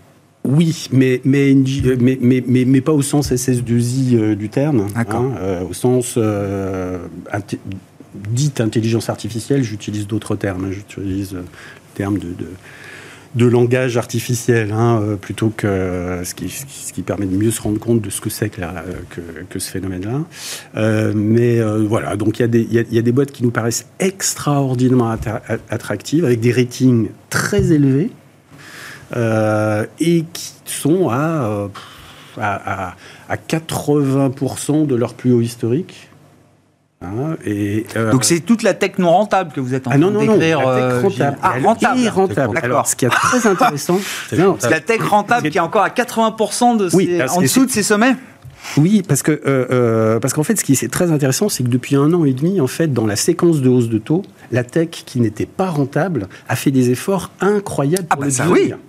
oui, mais, mais, pas au sens SS2I euh, du terme. Hein, au sens inté- dite intelligence artificielle, j'utilise d'autres termes. hein, j'utilise le terme de, de, de langage artificiel, hein, euh, plutôt que euh, ce qui, permet de mieux se rendre compte de ce que c'est que, que ce phénomène-là. Euh, mais euh, voilà, donc il y, a des- boîtes qui nous paraissent extraordinairement attra- attractives, avec des ratings très élevés euh, et qui sont euh, à- à 80% de leur plus haut historique. Hein, et, euh, Donc c'est toute la tech non rentable que vous êtes en ah train non, non, non, d'écrire. la tech euh, rentable. Ah, rentable. rentable. D'accord. Alors, ce qui est très intéressant, non, C'est la tech rentable qui est encore à 80% de Oui, ses- parce en dessous de ses sommets Oui, parce que euh, euh, parce qu'en fait, ce qui est très intéressant, c'est que depuis un an et demi, en fait, dans la séquence de hausse de taux, la tech qui n'était pas rentable a fait des efforts incroyables Ah pour bah le ça, devenir. oui.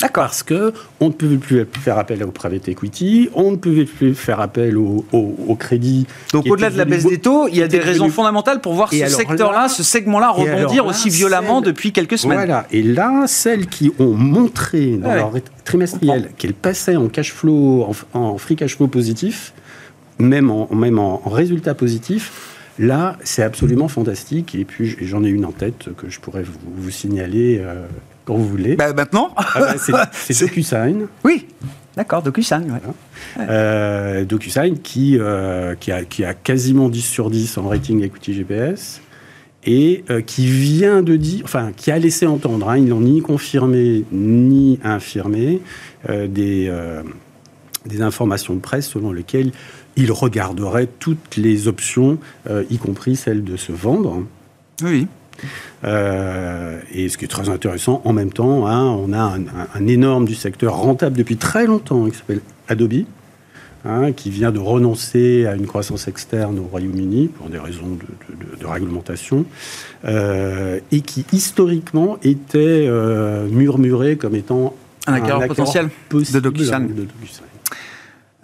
D'accord. Parce que on ne pouvait plus faire appel au private equity, on ne pouvait plus faire appel au, au- au crédit. Donc au-delà de la baisse des taux, il y a des raisons fondamentales pour voir Et ce secteur-là, là- ce segment-là rebondir là, aussi violemment celle- depuis quelques semaines. Voilà. Et là, celles qui ont montré dans Ouais. leur trimestriel qu'elles passaient en cash flow, en, en free cash flow positif, même en, même en, en résultat positif, là, c'est absolument fantastique. Et puis, j'en ai une en tête que je pourrais vous, vous signaler euh, quand vous voulez. Bah, maintenant Ah bah, c'est DocuSign. Oui. D'accord, DocuSign. ouais. Euh, DocuSign qui, euh, qui, a, qui a quasiment 10 sur 10 en rating equity GPS et euh, qui vient de dire, enfin, qui a laissé entendre, hein, ils n'ont ni confirmé ni infirmé des, des informations de presse selon lesquelles il regarderait toutes les options, y compris celle de se vendre. Oui. Euh, et ce qui est très intéressant, en même temps, hein, on a un, un- un énorme du secteur rentable depuis très longtemps, qui s'appelle Adobe, hein, qui vient de renoncer à une croissance externe au Royaume-Uni pour des raisons de, de- de- de réglementation, euh, et qui historiquement était euh, murmuré comme étant Un acquéreur potentiel possible de DocuSign. de DocuSign.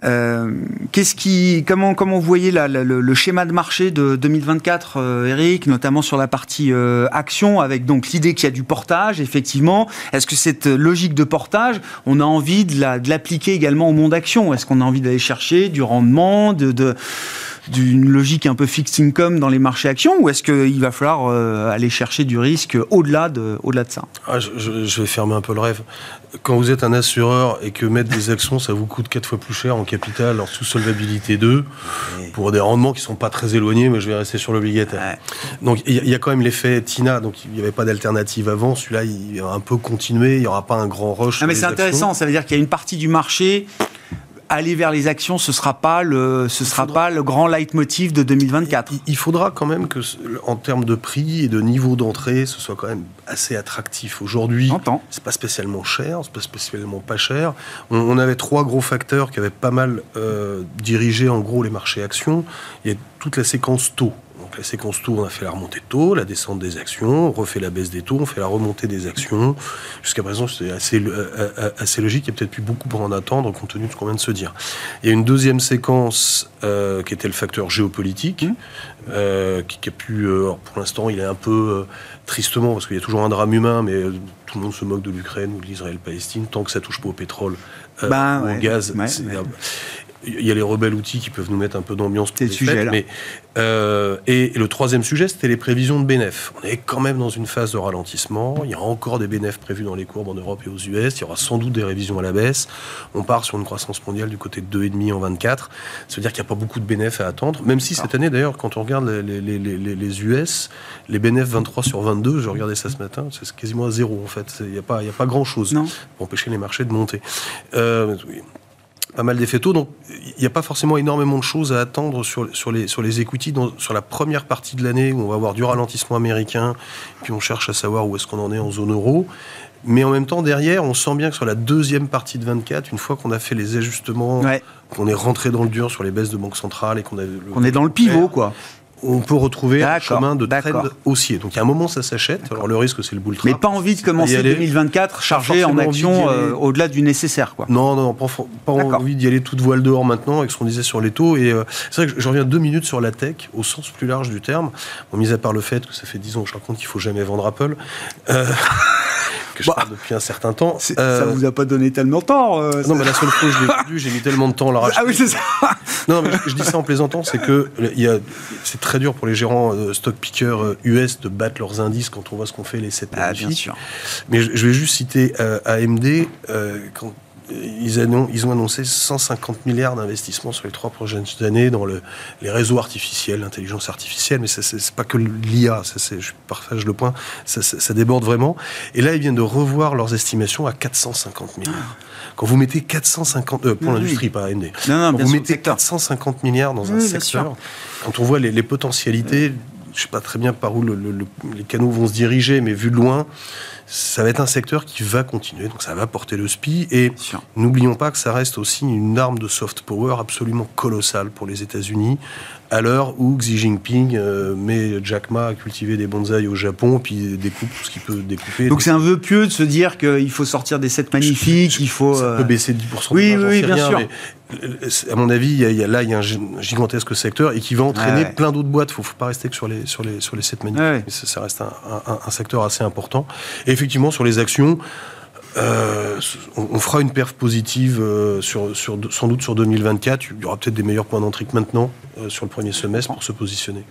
Euh, qu'est-ce qui, comment, comment vous voyez la, le, schéma de marché de 2024, euh, Eric, notamment sur la partie euh, action, avec donc l'idée qu'il y a du portage, effectivement. Est-ce que cette logique de portage, on a envie de l'appliquer également au monde action? Est-ce qu'on a envie d'aller chercher du rendement, de, de d'une logique un peu fixed income dans les marchés actions ou est-ce qu'il va falloir euh, aller chercher du risque au-delà de, au-delà de ça? Ah, je, vais fermer un peu le rêve. Quand vous êtes un assureur et que mettre des actions, ça vous coûte 4 fois plus cher en capital, en sous-solvabilité 2, pour des rendements qui ne sont pas très éloignés, mais je vais rester sur l'obligataire. Donc il y, a quand même l'effet TINA, donc il n'y avait pas d'alternative avant, celui-là il va un peu continuer, il n'y aura pas un grand rush. Mais c'est intéressant, ça veut dire qu'il y a une partie du marché aller vers les actions, ce sera pas le, ce sera pas le grand leitmotiv de 2024. Il, faudra quand même que, en termes de prix et de niveau d'entrée, ce soit quand même assez attractif. Aujourd'hui, c'est pas spécialement cher, c'est pas spécialement pas cher. On, avait trois gros facteurs qui avaient pas mal euh, dirigé en gros les marchés actions. Il y a toute la séquence taux. Donc la séquence taux, on a fait la remontée de taux, la descente des actions, on refait la baisse des taux, on fait la remontée des actions. Jusqu'à présent, c'est assez, euh, euh, assez logique. Il y a peut-être plus beaucoup pour en attendre, compte tenu de ce qu'on vient de se dire. Il y a une deuxième séquence euh, qui était le facteur géopolitique, mmh. qui, a pu, pour l'instant, il est un peu tristement, parce qu'il y a toujours un drame humain, mais tout le monde se moque de l'Ukraine ou de l'Israël-Palestine, tant que ça touche pas au pétrole bah, ou au gaz. Il y a les rebelles outils qui peuvent nous mettre un peu d'ambiance pour les sujets, mais euh, et, le troisième sujet, c'était les prévisions de bénéfices. On est quand même dans une phase de ralentissement. Il y a encore des bénéfices prévus dans les courbes en Europe et aux US. Il y aura sans doute des révisions à la baisse. On part sur une croissance mondiale du côté de 2,5 en 24. Ça veut dire qu'il n'y a pas beaucoup de bénéfices à attendre. Même si cette année, d'ailleurs, quand on regarde les, les, les, les, US, les bénéfices 23 sur 22, je regardais ça ce matin, c'est quasiment à zéro en fait. Il n'y a pas, a pas grand-chose pour empêcher les marchés de monter. Euh, pas mal d'effets taux. Donc, il n'y a pas forcément énormément de choses à attendre sur, sur, les, sur les equities sur la première partie de l'année où on va avoir du ralentissement américain, puis on cherche à savoir où est-ce qu'on en est en zone euro. Mais en même temps, derrière, on sent bien que sur la deuxième partie de 24, une fois qu'on a fait les ajustements, qu'on est rentré dans le dur sur les baisses de banque centrale et qu'on a... On est dans le pivot, quoi on peut retrouver un chemin de trend haussier. Donc, il y a un moment, ça s'achète. Alors, le risque, c'est le bull trap. Mais pas envie de commencer 2024 chargé en action euh, au-delà du nécessaire, quoi. Non, non, pas, pas envie d'y aller toute voile dehors maintenant avec ce qu'on disait sur les taux. Et euh, c'est vrai que je reviens deux minutes sur la tech, au sens plus large du terme. Bon, mis à part le fait que ça fait dix ans que je raconte qu'il faut jamais vendre Apple. Euh, que je bah, parle depuis un certain temps. Ça Ça vous a pas donné tellement de temps. non, mais la seule fois où je l'ai vendu, j'ai mis tellement de temps à la racheter. Ah oui, c'est ça. non, mais je, dis ça en plaisantant, c'est que c'est très dur pour les gérants euh, stock pickers US euh, de battre leurs indices quand on voit ce qu'on fait les 7 ah, bien sûr. Mais je, vais juste citer euh, AMD quand ils, ils, ont annoncé 150 milliards d'investissements sur les trois prochaines années dans le, les réseaux artificiels, l'intelligence artificielle, mais ce n'est pas que l'IA, je partage le point, ça, ça, déborde vraiment. Et là, ils viennent de revoir leurs estimations à 450 milliards. Quand vous mettez 450 euh, pour l'industrie, pas AMD. quand vous mettez 450 milliards dans un secteur, quand on voit les, potentialités, je ne sais pas très bien par où les canaux vont se diriger, mais vu de loin, ça va être un secteur qui va continuer, donc ça va porter le SPI. Et n'oublions pas que ça reste aussi une arme de soft power absolument colossale pour les États-Unis, à l'heure où Xi Jinping euh, met Jack Ma à cultiver des bonsaïs au Japon, puis découpe tout ce qu'il peut découper. Donc c'est un vœu pieux de se dire qu'il faut sortir des sets magnifiques, il faut... Ça peut euh, baisser de 10%. Oui, oui, bien sûr. à mon avis, il y a, là, il y a un gigantesque secteur et qui va entraîner plein d'autres boîtes. Il ne faut pas rester que sur les, sur les, sur les sets magnifiques. Mais ça, reste un, un, secteur assez important. Et effectivement, sur les actions, euh, on, fera une perf positive euh, sur, sans doute sur 2024. Il y aura peut-être des meilleurs points d'entrée que maintenant euh, sur le premier semestre pour se positionner.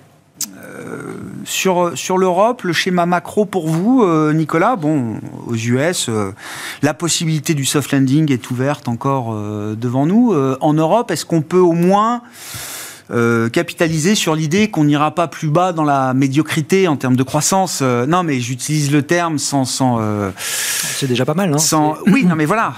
sur, sur l'Europe, le schéma macro pour vous, Nicolas, bon, aux US, la possibilité du soft landing est ouverte encore devant nous. en Europe, est-ce qu'on peut au moins euh, capitaliser sur l'idée qu'on n'ira pas plus bas dans la médiocrité en termes de croissance. Euh, non, mais j'utilise le terme sans... sans euh, c'est déjà pas mal, non sans, Oui, non, mais voilà.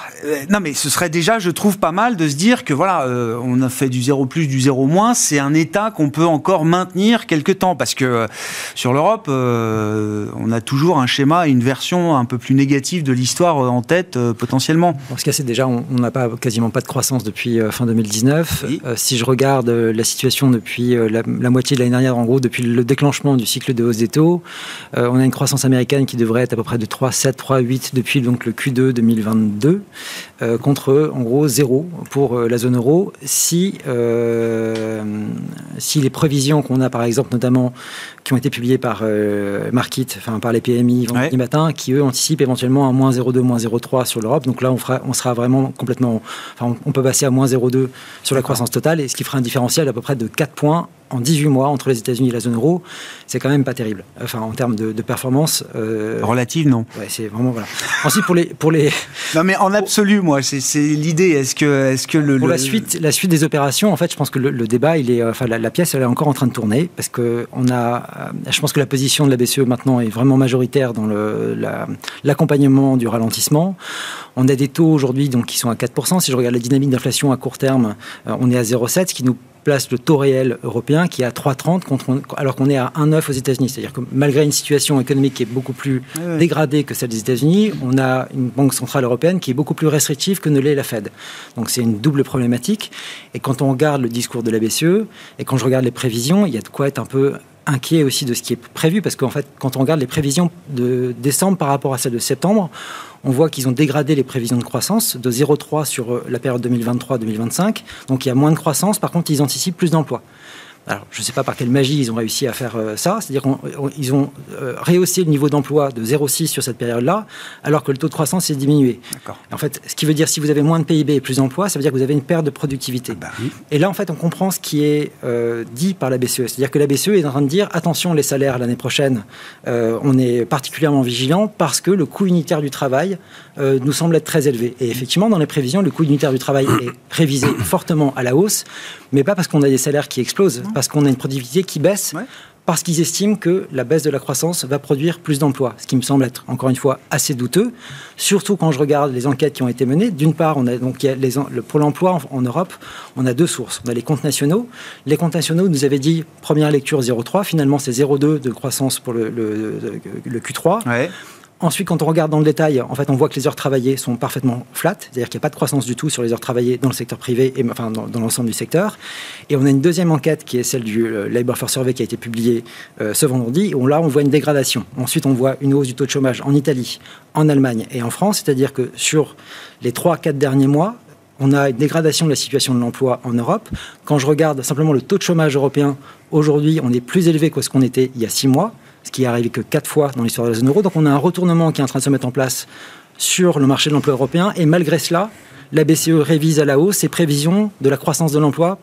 non, mais ce serait déjà, je trouve, pas mal de se dire que, voilà, on a fait du zéro plus, du zéro moins. C'est un état qu'on peut encore maintenir quelque temps. Parce que sur l'Europe, on a toujours un schéma, une version un peu plus négative de l'histoire en tête, potentiellement. En ce cas, c'est déjà, on n'a pas quasiment pas de croissance depuis fin 2019. si je regarde la situation depuis la, moitié de l'année dernière, en gros, depuis le déclenchement du cycle de hausse des taux. on a une croissance américaine qui devrait être à peu près de 3,7, 3,8 depuis donc le Q2 2022, contre en gros zéro pour la zone euro. Si, si les prévisions qu'on a, par exemple, notamment qui ont été publiées par Markit, enfin par les PMI vendredi matin, qui eux anticipent éventuellement un moins 0,2, moins 0,3 sur l'Europe. Donc là, on, fera, on sera vraiment complètement. Enfin, on peut passer à moins 0,2 sur la croissance totale, et ce qui fera un différentiel à peu près de 4 points en 18 mois entre les États-Unis et la zone euro, c'est quand même pas terrible. Enfin, en termes de, performance. Euh, Relative, non. Ouais, c'est vraiment voilà. Ensuite, pour les pour les. Non, mais en absolu, moi, c'est l'idée. Est-ce que est-ce que le pour la suite la suite des opérations, en fait, je pense que le, débat, il est, enfin, la, pièce, elle est encore en train de tourner parce que on a, euh, je pense que la position de la BCE maintenant est vraiment majoritaire dans l'accompagnement du ralentissement. On a des taux aujourd'hui donc qui sont à 4%. Si je regarde la dynamique d'inflation à court terme, euh, on est à 0,7, ce qui nous place le taux réel européen qui est à 3,30 alors qu'on est à 1,9 aux États-Unis. C'est-à-dire que malgré une situation économique qui est beaucoup plus dégradée que celle des États-Unis, on a une banque centrale européenne qui est beaucoup plus restrictive que ne l'est la Fed. Donc c'est une double problématique. Et quand on regarde le discours de la BCE et quand je regarde les prévisions, il y a de quoi être un peu inquiet aussi de ce qui est prévu, parce qu'en fait, quand on regarde les prévisions de décembre par rapport à celles de septembre, on voit qu'ils ont dégradé les prévisions de croissance de 0,3 sur euh, la période 2023-2025. Donc il y a moins de croissance, par contre, ils anticipent plus d'emplois. Alors, je ne sais pas par quelle magie ils ont réussi à faire euh, ça, c'est-à-dire qu'ils ont euh, rehaussé le niveau d'emploi de 0,6 sur cette période-là, alors que le taux de croissance s'est diminué. En fait, ce qui veut dire si vous avez moins de PIB et plus d'emplois, ça veut dire que vous avez une perte de productivité. Ah bah et là, en fait, on comprend ce qui est euh, dit par la BCE. C'est-à-dire que la BCE est en train de dire attention, les salaires l'année prochaine, on est particulièrement vigilant parce que le coût unitaire du travail nous semble être très élevé. Et effectivement, dans les prévisions, le coût unitaire du travail est révisé fortement à la hausse, mais pas parce qu'on a des salaires qui explosent parce qu'on a une productivité qui baisse. Parce qu'ils estiment que la baisse de la croissance va produire plus d'emplois, ce qui me semble être encore une fois assez douteux. Surtout quand je regarde les enquêtes qui ont été menées. D'une part, on a donc les, pour l'emploi en, Europe, on a deux sources. On a les comptes nationaux. Les comptes nationaux nous avaient dit première lecture 0,3. Finalement, c'est 0,2 de croissance pour le, le, Q3. Ouais. Ensuite, quand on regarde dans le détail, en fait, on voit que les heures travaillées sont parfaitement flat, c'est-à-dire qu'il n'y a pas de croissance du tout sur les heures travaillées dans le secteur privé et enfin dans, l'ensemble du secteur. Et on a une deuxième enquête qui est celle du euh, Labour Force Survey qui a été publiée euh, ce vendredi, où là, on voit une dégradation. Ensuite, on voit une hausse du taux de chômage en Italie, en Allemagne et en France, c'est-à-dire que sur les 3-4 derniers mois, on a une dégradation de la situation de l'emploi en Europe. Quand je regarde simplement le taux de chômage européen, aujourd'hui, on est plus élevé que ce qu'on était il y a 6 mois ce qui est arrivé que quatre fois dans l'histoire de la zone euro. Donc on a un retournement qui est en train de se mettre en place sur le marché de l'emploi européen. Et malgré cela, la BCE révise à la hausse ses prévisions de la croissance de l'emploi.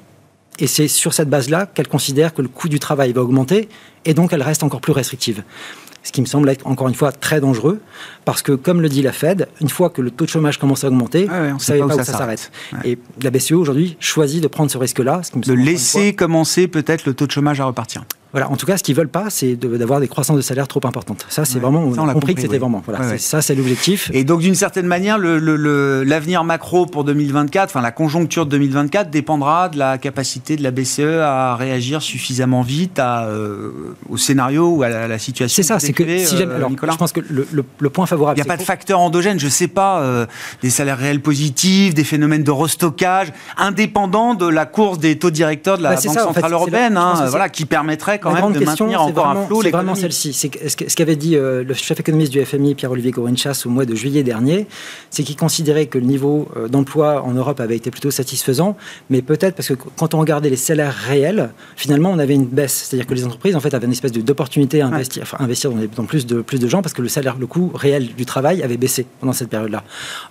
Et c'est sur cette base-là qu'elle considère que le coût du travail va augmenter et donc elle reste encore plus restrictive ce qui me semble être encore une fois très dangereux, parce que comme le dit la Fed, une fois que le taux de chômage commence à augmenter, on ne sait pas, où, ça, s'arrête. Et la BCE aujourd'hui choisit de prendre ce risque-là. De laisser commencer peut-être le taux de chômage à repartir. Voilà, en tout cas, ce qu'ils veulent pas, c'est d'avoir des croissances de salaire trop importantes. Ça, c'est vraiment, on, a compris, que c'était vraiment. Voilà, ça, c'est l'objectif. Et donc, d'une certaine manière, l'avenir macro pour 2024, enfin la conjoncture de 2024, dépendra de la capacité de la BCE à réagir suffisamment vite à, euh, au scénario ou à la, situation. C'est ça, c'est que si euh, alors, je pense que le, point favorable. Il n'y a pas de facteur endogène, je ne sais pas, euh, des salaires réels positifs, des phénomènes de restockage, indépendants de la course des taux directeurs de la bah, Banque Centrale Européenne, hein, voilà, qui permettrait quand même de maintenir encore un flot. C'est vraiment celle-ci. Ce qu'avait dit euh, le chef économiste du FMI, Pierre-Olivier Corinchas, au mois de juillet dernier, c'est qu'il considérait que le niveau euh, d'emploi en Europe avait été plutôt satisfaisant, mais peut-être parce que quand on regardait les salaires réels, finalement, on avait une baisse. C'est-à-dire que les entreprises, en fait, avaient une espèce d'opportunité à investir, investir dans, plus, de, plus de gens parce que le salaire, le coût réel du travail avait baissé pendant cette période-là.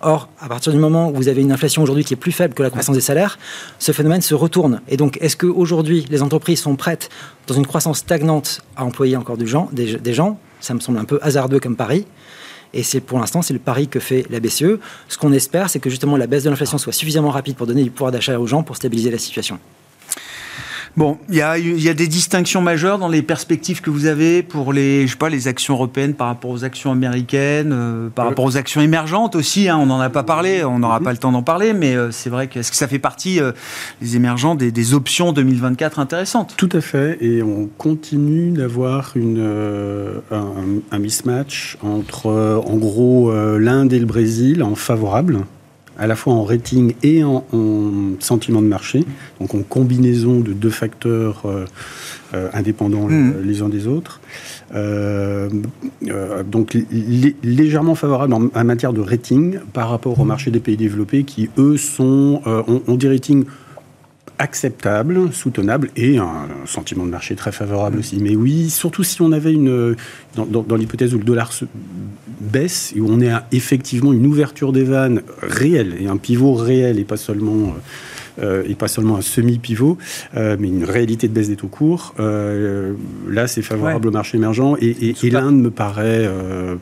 Or, à partir du moment où vous avez une inflation aujourd'hui qui est plus faible que la croissance des salaires, ce phénomène se retourne. Et donc, est-ce qu'aujourd'hui, les entreprises sont prêtes dans une croissance stagnante à employer encore du gens, des, gens, ça me semble un peu hasardeux comme pari. Et c'est pour l'instant, c'est le pari que fait la BCE. Ce qu'on espère, c'est que justement la baisse de l'inflation soit suffisamment rapide pour donner du pouvoir d'achat aux gens pour stabiliser la situation. Bon, il y a, des distinctions majeures dans les perspectives que vous avez pour les, je sais pas, les actions européennes par rapport aux actions américaines, euh, par rapport aux actions émergentes aussi. Hein, on n'en a pas parlé, on n'aura pas le temps d'en parler, mais euh, c'est vrai que est-ce que ça fait partie, euh, les émergents, des, options 2024 intéressantes? Tout à fait, et on continue d'avoir une, un, mismatch entre, en gros, l'Inde et le Brésil en favorable à la fois en rating et en, sentiment de marché, donc en combinaison de deux facteurs indépendants hmm. les uns des autres. donc légèrement favorable en, matière de rating par rapport au marché des pays développés qui, eux, sont, ont, ont des ratings acceptable, soutenable et un sentiment de marché très favorable aussi. Mais oui, surtout si on avait une. Dans, l'hypothèse où le dollar se baisse et où on a effectivement une ouverture des vannes réelle et un pivot réel et pas seulement. Euh, et pas seulement un semi-pivot, euh, mais une réalité de baisse des taux courts. Euh, là, c'est favorable au marché émergent. Et, l'Inde me paraît,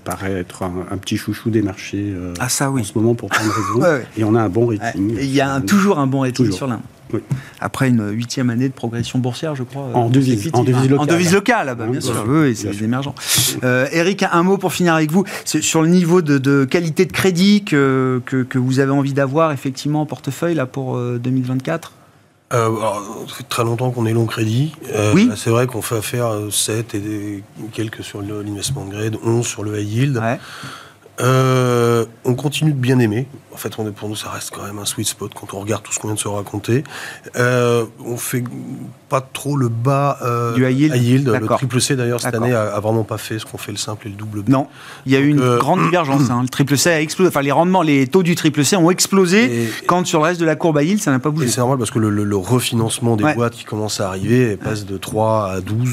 paraît être un, petit chouchou des marchés ah, ça, oui. en ce moment pour plein de raisons. Et on a un bon rating. Il y a toujours un bon rating sur l'Inde. Après une huitième année de progression boursière, je crois. En devise, en devise locale. En devise locale, bah, bien, sûr. Oui, c'est émergent. Euh, Eric, un mot pour finir avec vous. Sur le niveau de, qualité de crédit que, que, vous avez envie d'avoir effectivement en portefeuille là, pour 2024 euh, euh ça fait très longtemps qu'on est long crédit. Euh, oui. C'est vrai qu'on fait affaire 7 et quelques sur l'investment grade, 11 sur le high yield. Ouais. Euh, on continue de bien aimer. En fait, on est, pour nous, ça reste quand même un sweet spot quand on regarde tout ce qu'on vient de se raconter. Euh, on fait pas trop le bas euh, du high yield. Le triple C, d'ailleurs, cette année, a, vraiment pas fait ce qu'on fait le simple et le double B. Non, il y a eu une euh, grande divergence. Hein. Le triple C a explosé. Enfin, les rendements, les taux du triple C ont explosé quand sur le reste de la courbe high yield, ça n'a pas bougé. C'est normal parce que le, refinancement des boîtes qui commence à arriver passe de 3 à 12.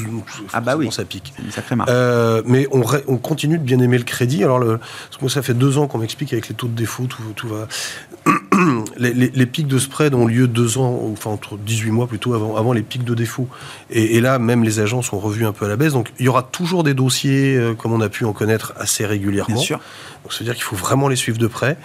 Ah bah oui, ça pique. Une sacrée marque. mais on, on, continue de bien aimer le crédit. Alors, le, moi, ça fait deux ans qu'on m'explique avec les taux de défaut, tout, va. les, pics de spread ont lieu deux ans, enfin entre 18 mois plutôt, avant, avant les pics de défaut. Et, là, même les agents sont revus un peu à la baisse. Donc, il y aura toujours des dossiers, euh, comme on a pu en connaître assez régulièrement. Bien sûr. Donc, ça veut dire qu'il faut vraiment les suivre de près.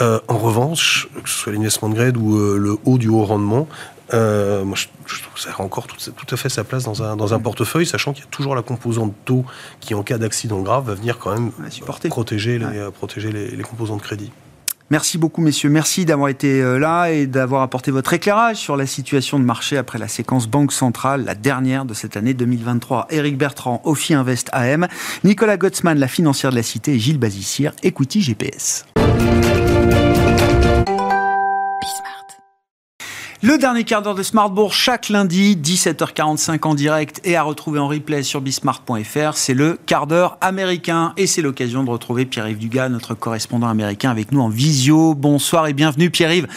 Euh, en revanche, que ce soit l'investment grade ou euh, le haut du haut rendement, moi, je, trouve que ça a encore tout, tout, à fait sa place dans un, dans un portefeuille, sachant qu'il y a toujours la composante taux qui, en cas d'accident grave, va venir quand même protéger, les, protéger les, les composants de crédit. Merci beaucoup, messieurs. Merci d'avoir été euh, là et d'avoir apporté votre éclairage sur la situation de marché après la séquence Banque Centrale, la dernière de cette année 2023. Éric Bertrand, Ophi Invest AM, Nicolas Gottsman, la financière de la Cité, et Gilles Bazissier, Equity GPS. Le dernier quart d'heure de Smartbourg chaque lundi, 17h45 en direct et à retrouver en replay sur bismart.fr. C'est le quart d'heure américain et c'est l'occasion de retrouver Pierre-Yves Dugas, notre correspondant américain avec nous en visio. Bonsoir et bienvenue Pierre-Yves.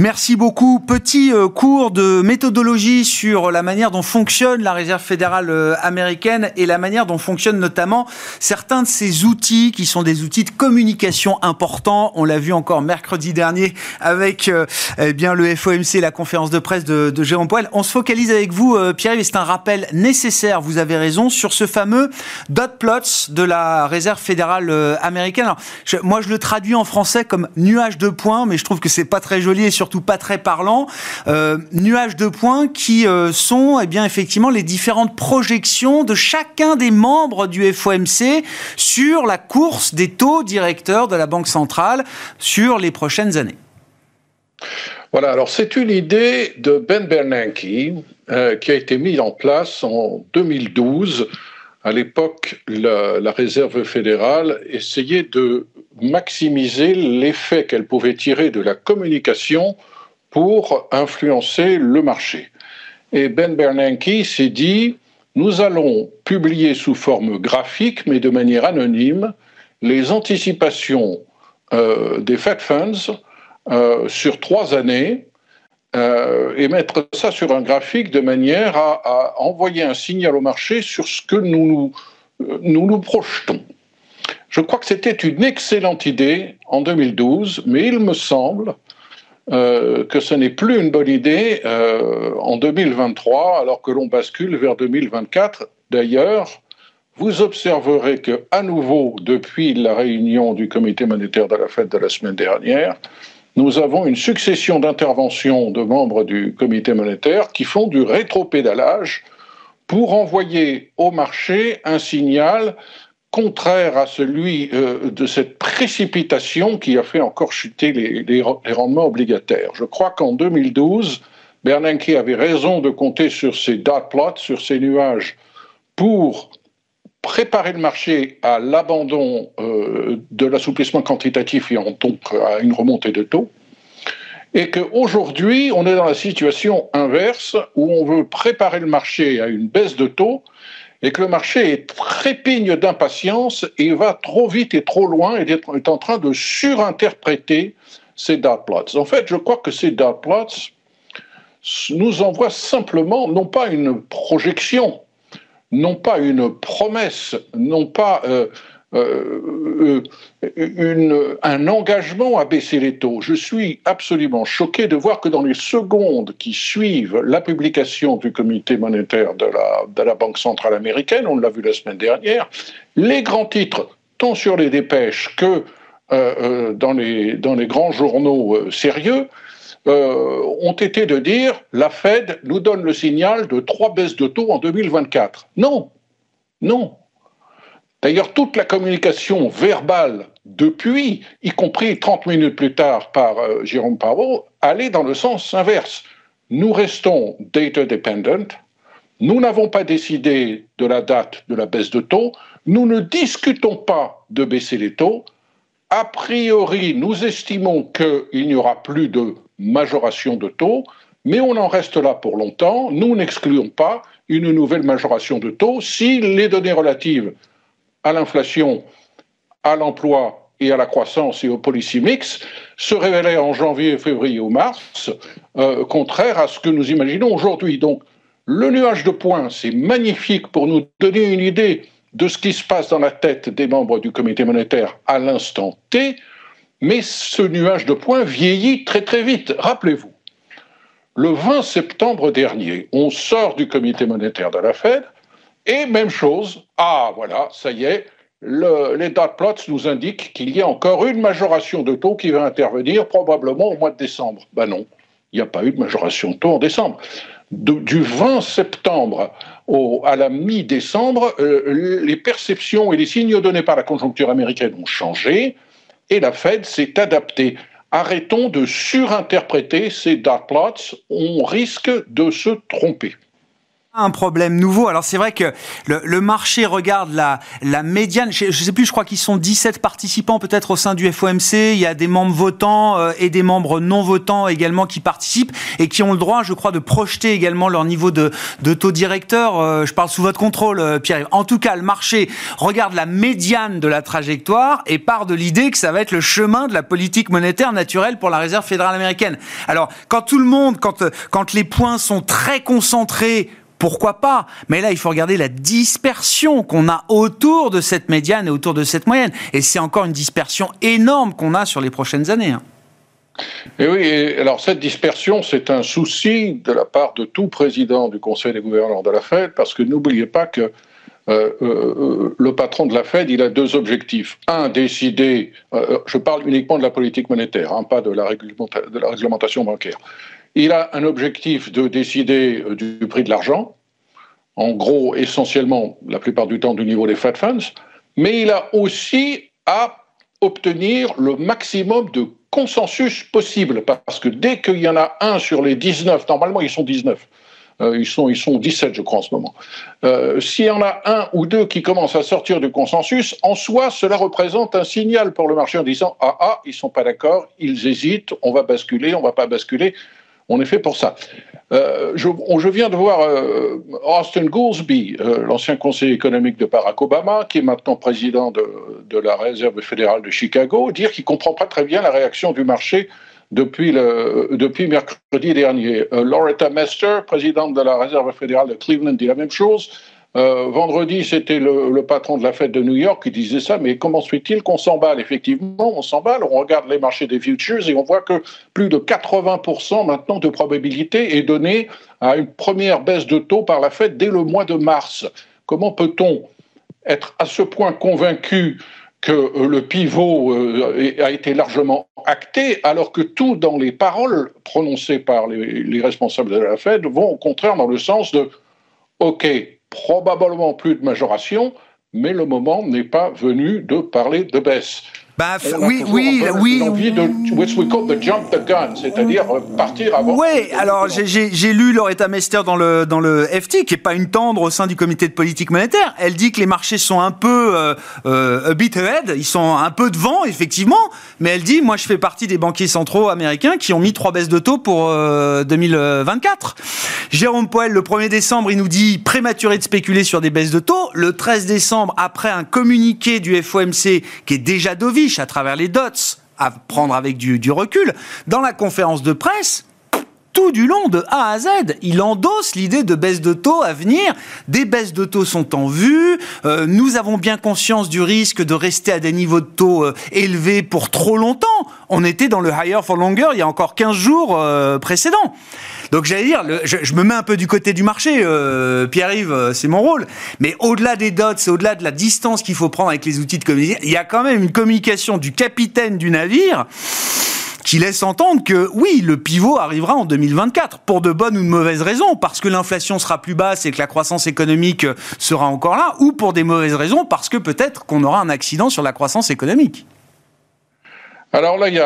Merci beaucoup. Petit euh, cours de méthodologie sur la manière dont fonctionne la Réserve fédérale euh, américaine et la manière dont fonctionnent notamment certains de ces outils qui sont des outils de communication importants. On l'a vu encore mercredi dernier avec euh, eh bien le FOMC, la conférence de presse de, Jérôme Poel. On se focalise avec vous, euh, Pierre, et c'est un rappel nécessaire, vous avez raison, sur ce fameux dot plots de la réserve fédérale euh, américaine. moi, je le traduis en français comme nuage de points, mais je trouve que c'est pas très joli et surtout pas très parlant. Euh, nuage de points qui sont, eh bien, effectivement, les différentes projections de chacun des membres du FOMC sur la course des taux directeurs de la Banque centrale sur les prochaines années. Voilà, alors c'est une idée de Ben Bernanke euh, qui a été mise en place en 2012. À l'époque, la, Réserve fédérale essayait de maximiser l'effet qu'elle pouvait tirer de la communication pour influencer le marché. Et Ben Bernanke s'est dit, nous allons publier sous forme graphique, mais de manière anonyme, les anticipations euh, des Fed Funds euh, sur trois années euh, et mettre ça sur un graphique de manière à, envoyer un signal au marché sur ce que nous nous, nous, projetons. Je crois que c'était une excellente idée en 2012, mais il me semble euh, que ce n'est plus une bonne idée en 2023, alors que l'on bascule vers 2024. D'ailleurs, vous observerez que, à nouveau, depuis la réunion du comité monétaire de la fête de la semaine dernière, nous avons une succession d'interventions de membres du comité monétaire qui font du rétropédalage pour envoyer au marché un signal contraire à celui euh, de cette précipitation qui a fait encore chuter les, rendements obligataires. Je crois qu'en 2012, Bernanke avait raison de compter sur ces dot plots, sur ces nuages, pour préparer le marché à l'abandon euh, de l'assouplissement quantitatif et donc à une remontée de taux. et qu'aujourd'hui, on est dans la situation inverse où on veut préparer le marché à une baisse de taux et que le marché est trépigne d'impatience et va trop vite et trop loin et est en train de surinterpréter ces dot plots. En fait, je crois que ces dot plots nous envoient simplement, non pas une projection, non pas une promesse, non pas euh, euh, une, un engagement à baisser les taux. Je suis absolument choqué de voir que dans les secondes qui suivent la publication du comité monétaire de la, Banque centrale américaine, on l'a vu la semaine dernière, les grands titres, tant sur les dépêches que euh, euh, dans les grands journaux sérieux, ont été de dire la Fed nous donne le signal de trois baisses de taux en 2024. Non, non, D'ailleurs, toute la communication verbale depuis, y compris 30 minutes plus tard par euh, Jérôme Powell, allait dans le sens inverse. Nous restons data dependent. Nous n'avons pas décidé de la date de la baisse de taux. Nous ne discutons pas de baisser les taux. A priori, nous estimons qu'il n'y aura plus de majoration de taux, mais on en reste là pour longtemps. Nous n'excluons pas une nouvelle majoration de taux si les données relatives à l'inflation, à l'emploi et à la croissance et au policy mix se révélait en janvier, février ou mars, euh, contraire à ce que nous imaginons aujourd'hui. Donc, le nuage de points, c'est magnifique pour nous donner une idée de ce qui se passe dans la tête des membres du comité monétaire à l'instant T, mais ce nuage de points vieillit très très vite. Rappelez-vous, le 20 septembre dernier, on sort du comité monétaire de la Fed, et même chose, ah voilà, ça y est, les dot plots nous indiquent qu'il y a encore une majoration de taux qui va intervenir probablement au mois de décembre. Ben non, il n'y a pas eu de majoration de taux en décembre. du 20 septembre à la mi-décembre, euh, les perceptions et les signaux donnés par la conjoncture américaine ont changé et la Fed s'est adaptée. Arrêtons de surinterpréter ces dot plots, on risque de se tromper un problème nouveau. Alors c'est vrai que le, marché regarde la, la médiane. Je, ne sais plus, je crois qu'ils sont 17 participants peut-être au sein du FOMC. Il y a des membres votants euh, et des membres non votants également qui participent et qui ont le droit, je crois, de projeter également leur niveau de, de taux directeur. Euh, je parle sous votre contrôle, euh, Pierre. En tout cas, le marché regarde la médiane de la trajectoire et part de l'idée que ça va être le chemin de la politique monétaire naturelle pour la Réserve fédérale américaine. Alors quand tout le monde, quand, quand les points sont très concentrés pourquoi pas? Mais là, il faut regarder la dispersion qu'on a autour de cette médiane et autour de cette moyenne. Et c'est encore une dispersion énorme qu'on a sur les prochaines années. Hein. Et oui, alors cette dispersion, c'est un souci de la part de tout président du Conseil des gouverneurs de la Fed, parce que n'oubliez pas que euh, euh, le patron de la Fed, il a deux objectifs. Un, décider, euh, je parle uniquement de la politique monétaire, hein, pas de la réglementation bancaire. Il a un objectif de décider euh, du prix de l'argent, en gros essentiellement la plupart du temps du niveau des Fed Funds, mais il a aussi à obtenir le maximum de consensus possible, parce que dès qu'il y en a un sur les 19, normalement ils sont 19, euh, ils, sont, ils sont 17 je crois en ce moment, euh, s'il y en a un ou deux qui commencent à sortir du consensus, en soi cela représente un signal pour le marché en disant ah ah, ils sont pas d'accord, ils hésitent, on va basculer, on va pas basculer, on est fait pour ça. Euh, je, viens de voir euh, Austin Goolsbee, euh, l'ancien conseiller économique de Barack Obama, qui est maintenant président de, la Réserve fédérale de Chicago, dire qu'il comprend pas très bien la réaction du marché depuis, le, depuis mercredi dernier. Loretta Mester, présidente de la Réserve fédérale de Cleveland, dit la même chose. Euh, vendredi, c'était le, patron de la fête de New York qui disait ça, mais comment se fait-il qu'on s'emballe? Effectivement, on s'emballe, on regarde les marchés des futures et on voit que plus de 80% maintenant de probabilité est donnée à une première baisse de taux par la fête dès le mois de mars. Comment peut-on être à ce point convaincu que euh, le pivot euh, a été largement acté, alors que tout dans les paroles prononcées par les, les responsables de la Fed vont au contraire dans le sens de OK, probablement plus de majoration, mais le moment n'est pas venu de parler de baisse. Bah, oui, oui, oui. L'envie de which we call the jump the gun, c'est-à-dire partir avant. Oui, alors j'ai lu Loretta Mester dans le dans le FT, qui est pas une tendre au sein du comité de politique monétaire. Elle dit que les marchés sont un peu euh, euh, a bit ahead, ils sont un peu devant effectivement, mais elle dit moi je fais partie des banquiers centraux américains qui ont mis trois baisses de taux pour 2024. Euh, Jérôme Poel, le 1er décembre, il nous dit prématuré de spéculer sur des baisses de taux. Le 13 décembre, après un communiqué du FOMC qui est déjà à travers les dots, à prendre avec du, recul. Dans la conférence de presse, tout du long de A à Z. Il endosse l'idée de baisse de taux à venir. Des baisses de taux sont en vue. Euh, nous avons bien conscience du risque de rester à des niveaux de taux euh, élevés pour trop longtemps. On était dans le higher for longer il y a encore 15 jours euh, précédents. Donc j'allais dire, je, me mets un peu du côté du marché, euh, Pierre-Yves, euh, c'est mon rôle. Mais au-delà des dots, au-delà de la distance qu'il faut prendre avec les outils de communication, il y a quand même une communication du capitaine du navire qui laisse entendre que oui, le pivot arrivera en 2024 pour de bonnes ou de mauvaises raisons, parce que l'inflation sera plus basse et que la croissance économique sera encore là, ou pour des mauvaises raisons, parce que peut-être qu'on aura un accident sur la croissance économique. Alors là, il y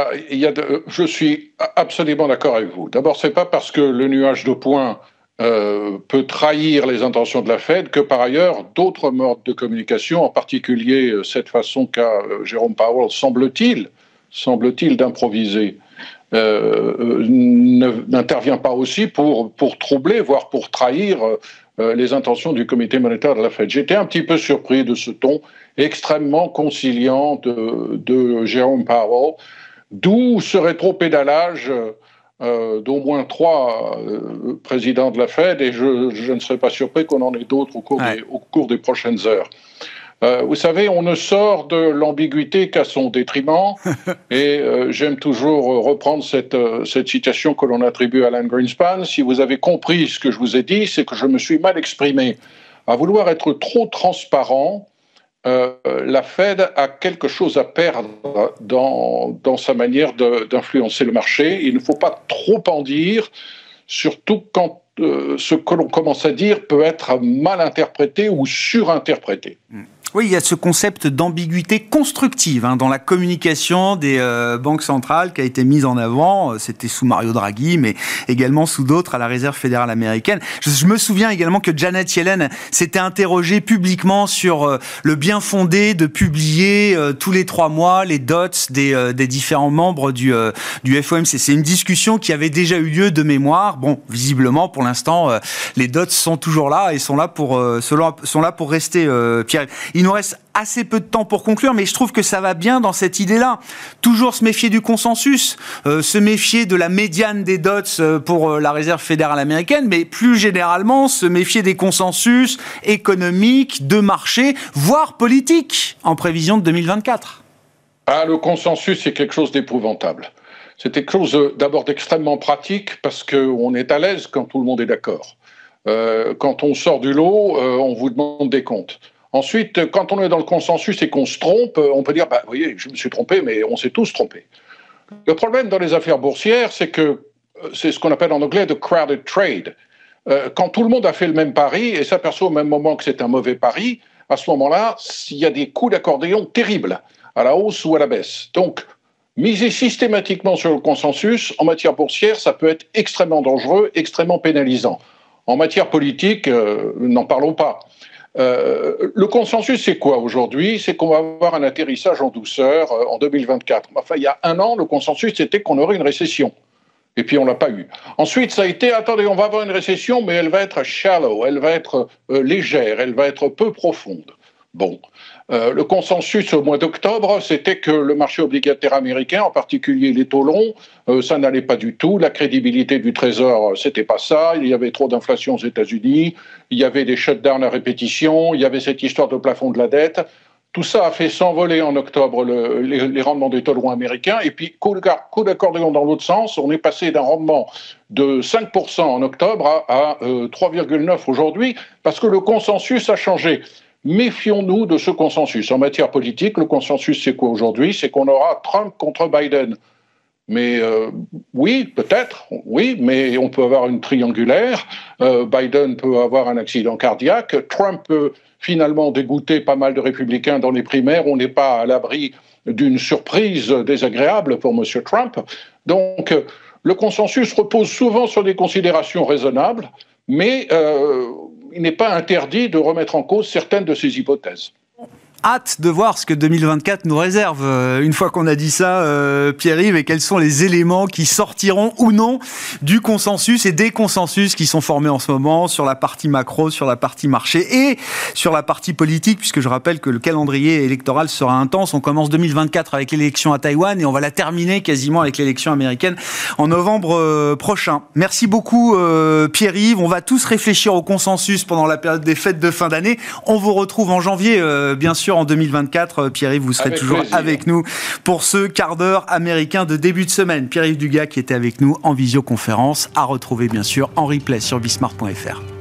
a, je suis absolument d'accord avec vous. D'abord, c'est pas parce que le nuage de points euh, peut trahir les intentions de la Fed que par ailleurs d'autres modes de communication, en particulier euh, cette façon qu'a euh, Jérôme Powell, semble-t-il, semble-t-il d'improviser, n'intervient pas aussi pour, pour troubler, voire pour trahir les intentions du comité monétaire de la Fed. J'étais un petit peu surpris de ce ton extrêmement conciliant de, Jérôme Powell, d'où ce rétro-pédalage euh, d'au moins trois euh, présidents de la Fed, et je, ne serais pas surpris qu'on en ait d'autres au, au, cours des prochaines heures. Euh, vous savez, on ne sort de l'ambiguïté qu'à son détriment, et j'aime toujours reprendre cette, cette citation que l'on attribue à Alan Greenspan. Si vous avez compris ce que je vous ai dit, c'est que je me suis mal exprimé. À vouloir être trop transparent, euh, la Fed a quelque chose à perdre dans, sa manière d'influencer le marché. Il ne faut pas trop en dire, surtout quand euh, ce que l'on commence à dire peut être mal interprété ou surinterprété. Hmm. Oui, il y a ce concept d'ambiguïté constructive hein, dans la communication des euh, banques centrales qui a été mise en avant. Euh, c'était sous Mario Draghi, mais également sous d'autres à la Réserve fédérale américaine. Je, me souviens également que Janet Yellen s'était interrogée publiquement sur euh, le bien fondé de publier tous les trois mois les dots des, des différents membres du, du FOMC. C'est une discussion qui avait déjà eu lieu de mémoire. Bon, visiblement, pour l'instant, les dots sont toujours là et sont là pour, sont là pour rester. Pierre. Il nous reste assez peu de temps pour conclure, mais je trouve que ça va bien dans cette idée-là. Toujours se méfier du consensus, euh, se méfier de la médiane des dots euh, pour euh, la réserve fédérale américaine, mais plus généralement se méfier des consensus économiques, de marché, voire politiques en prévision de 2024. Ah, le consensus, c'est quelque chose d'épouvantable. C'est quelque chose d'abord d'extrêmement pratique parce qu'on est à l'aise quand tout le monde est d'accord. quand on sort du lot, on vous demande des comptes. Ensuite, quand on est dans le consensus et qu'on se trompe, on peut dire, bah, vous voyez, je me suis trompé, mais on s'est tous trompés. Le problème dans les affaires boursières, c'est que euh, c'est ce qu'on appelle en anglais the crowded trade. Euh, quand tout le monde a fait le même pari et s'aperçoit au même moment que c'est un mauvais pari, à ce moment-là, il y a des coups d'accordéon terribles, à la hausse ou à la baisse. Donc, miser systématiquement sur le consensus, en matière boursière, ça peut être extrêmement dangereux, extrêmement pénalisant. En matière politique, euh, n'en parlons pas. Euh, le consensus, c'est quoi aujourd'hui? C'est qu'on va avoir un atterrissage en douceur euh, en 2024. Enfin, il y a un an, le consensus, c'était qu'on aurait une récession. Et puis, on l'a pas eu. Ensuite, ça a été, attendez, on va avoir une récession, mais elle va être shallow, elle va être euh, légère, elle va être peu profonde. Bon. Euh, le consensus au mois d'octobre, c'était que le marché obligataire américain, en particulier les taux longs, euh, ça n'allait pas du tout. La crédibilité du Trésor, c'était pas ça. Il y avait trop d'inflation aux États-Unis. Il y avait des shutdowns à répétition. Il y avait cette histoire de plafond de la dette. Tout ça a fait s'envoler en octobre les, rendements des taux longs américains. Et puis, coup d'accordéon dans l'autre sens, on est passé d'un rendement de 5% en octobre à, à 3,9% euh, aujourd'hui parce que le consensus a changé. Méfions-nous de ce consensus. En matière politique, le consensus, c'est quoi aujourd'hui? C'est qu'on aura Trump contre Biden. Mais euh, oui, peut-être, oui, mais on peut avoir une triangulaire. Euh, Biden peut avoir un accident cardiaque. Trump peut finalement dégoûter pas mal de républicains dans les primaires. On n'est pas à l'abri d'une surprise désagréable pour M. Trump. Donc, le consensus repose souvent sur des considérations raisonnables, mais euh, il n'est pas interdit de remettre en cause certaines de ces hypothèses hâte de voir ce que 2024 nous réserve. Euh, une fois qu'on a dit ça, euh, Pierre-Yves, et quels sont les éléments qui sortiront ou non du consensus et des consensus qui sont formés en ce moment sur la partie macro, sur la partie marché et sur la partie politique, puisque je rappelle que le calendrier électoral sera intense. On commence 2024 avec l'élection à Taïwan et on va la terminer quasiment avec l'élection américaine en novembre euh, prochain. Merci beaucoup, Pierre-Yves. On va tous réfléchir au consensus pendant la période des fêtes de fin d'année. On vous retrouve en janvier, bien sûr en 2024. Euh, Pierre-Yves, vous serez toujours avec nous pour ce quart d'heure américain de début de semaine. Pierre-Yves Dugas qui était avec nous en visioconférence, à retrouver bien sûr en replay sur bismart.fr.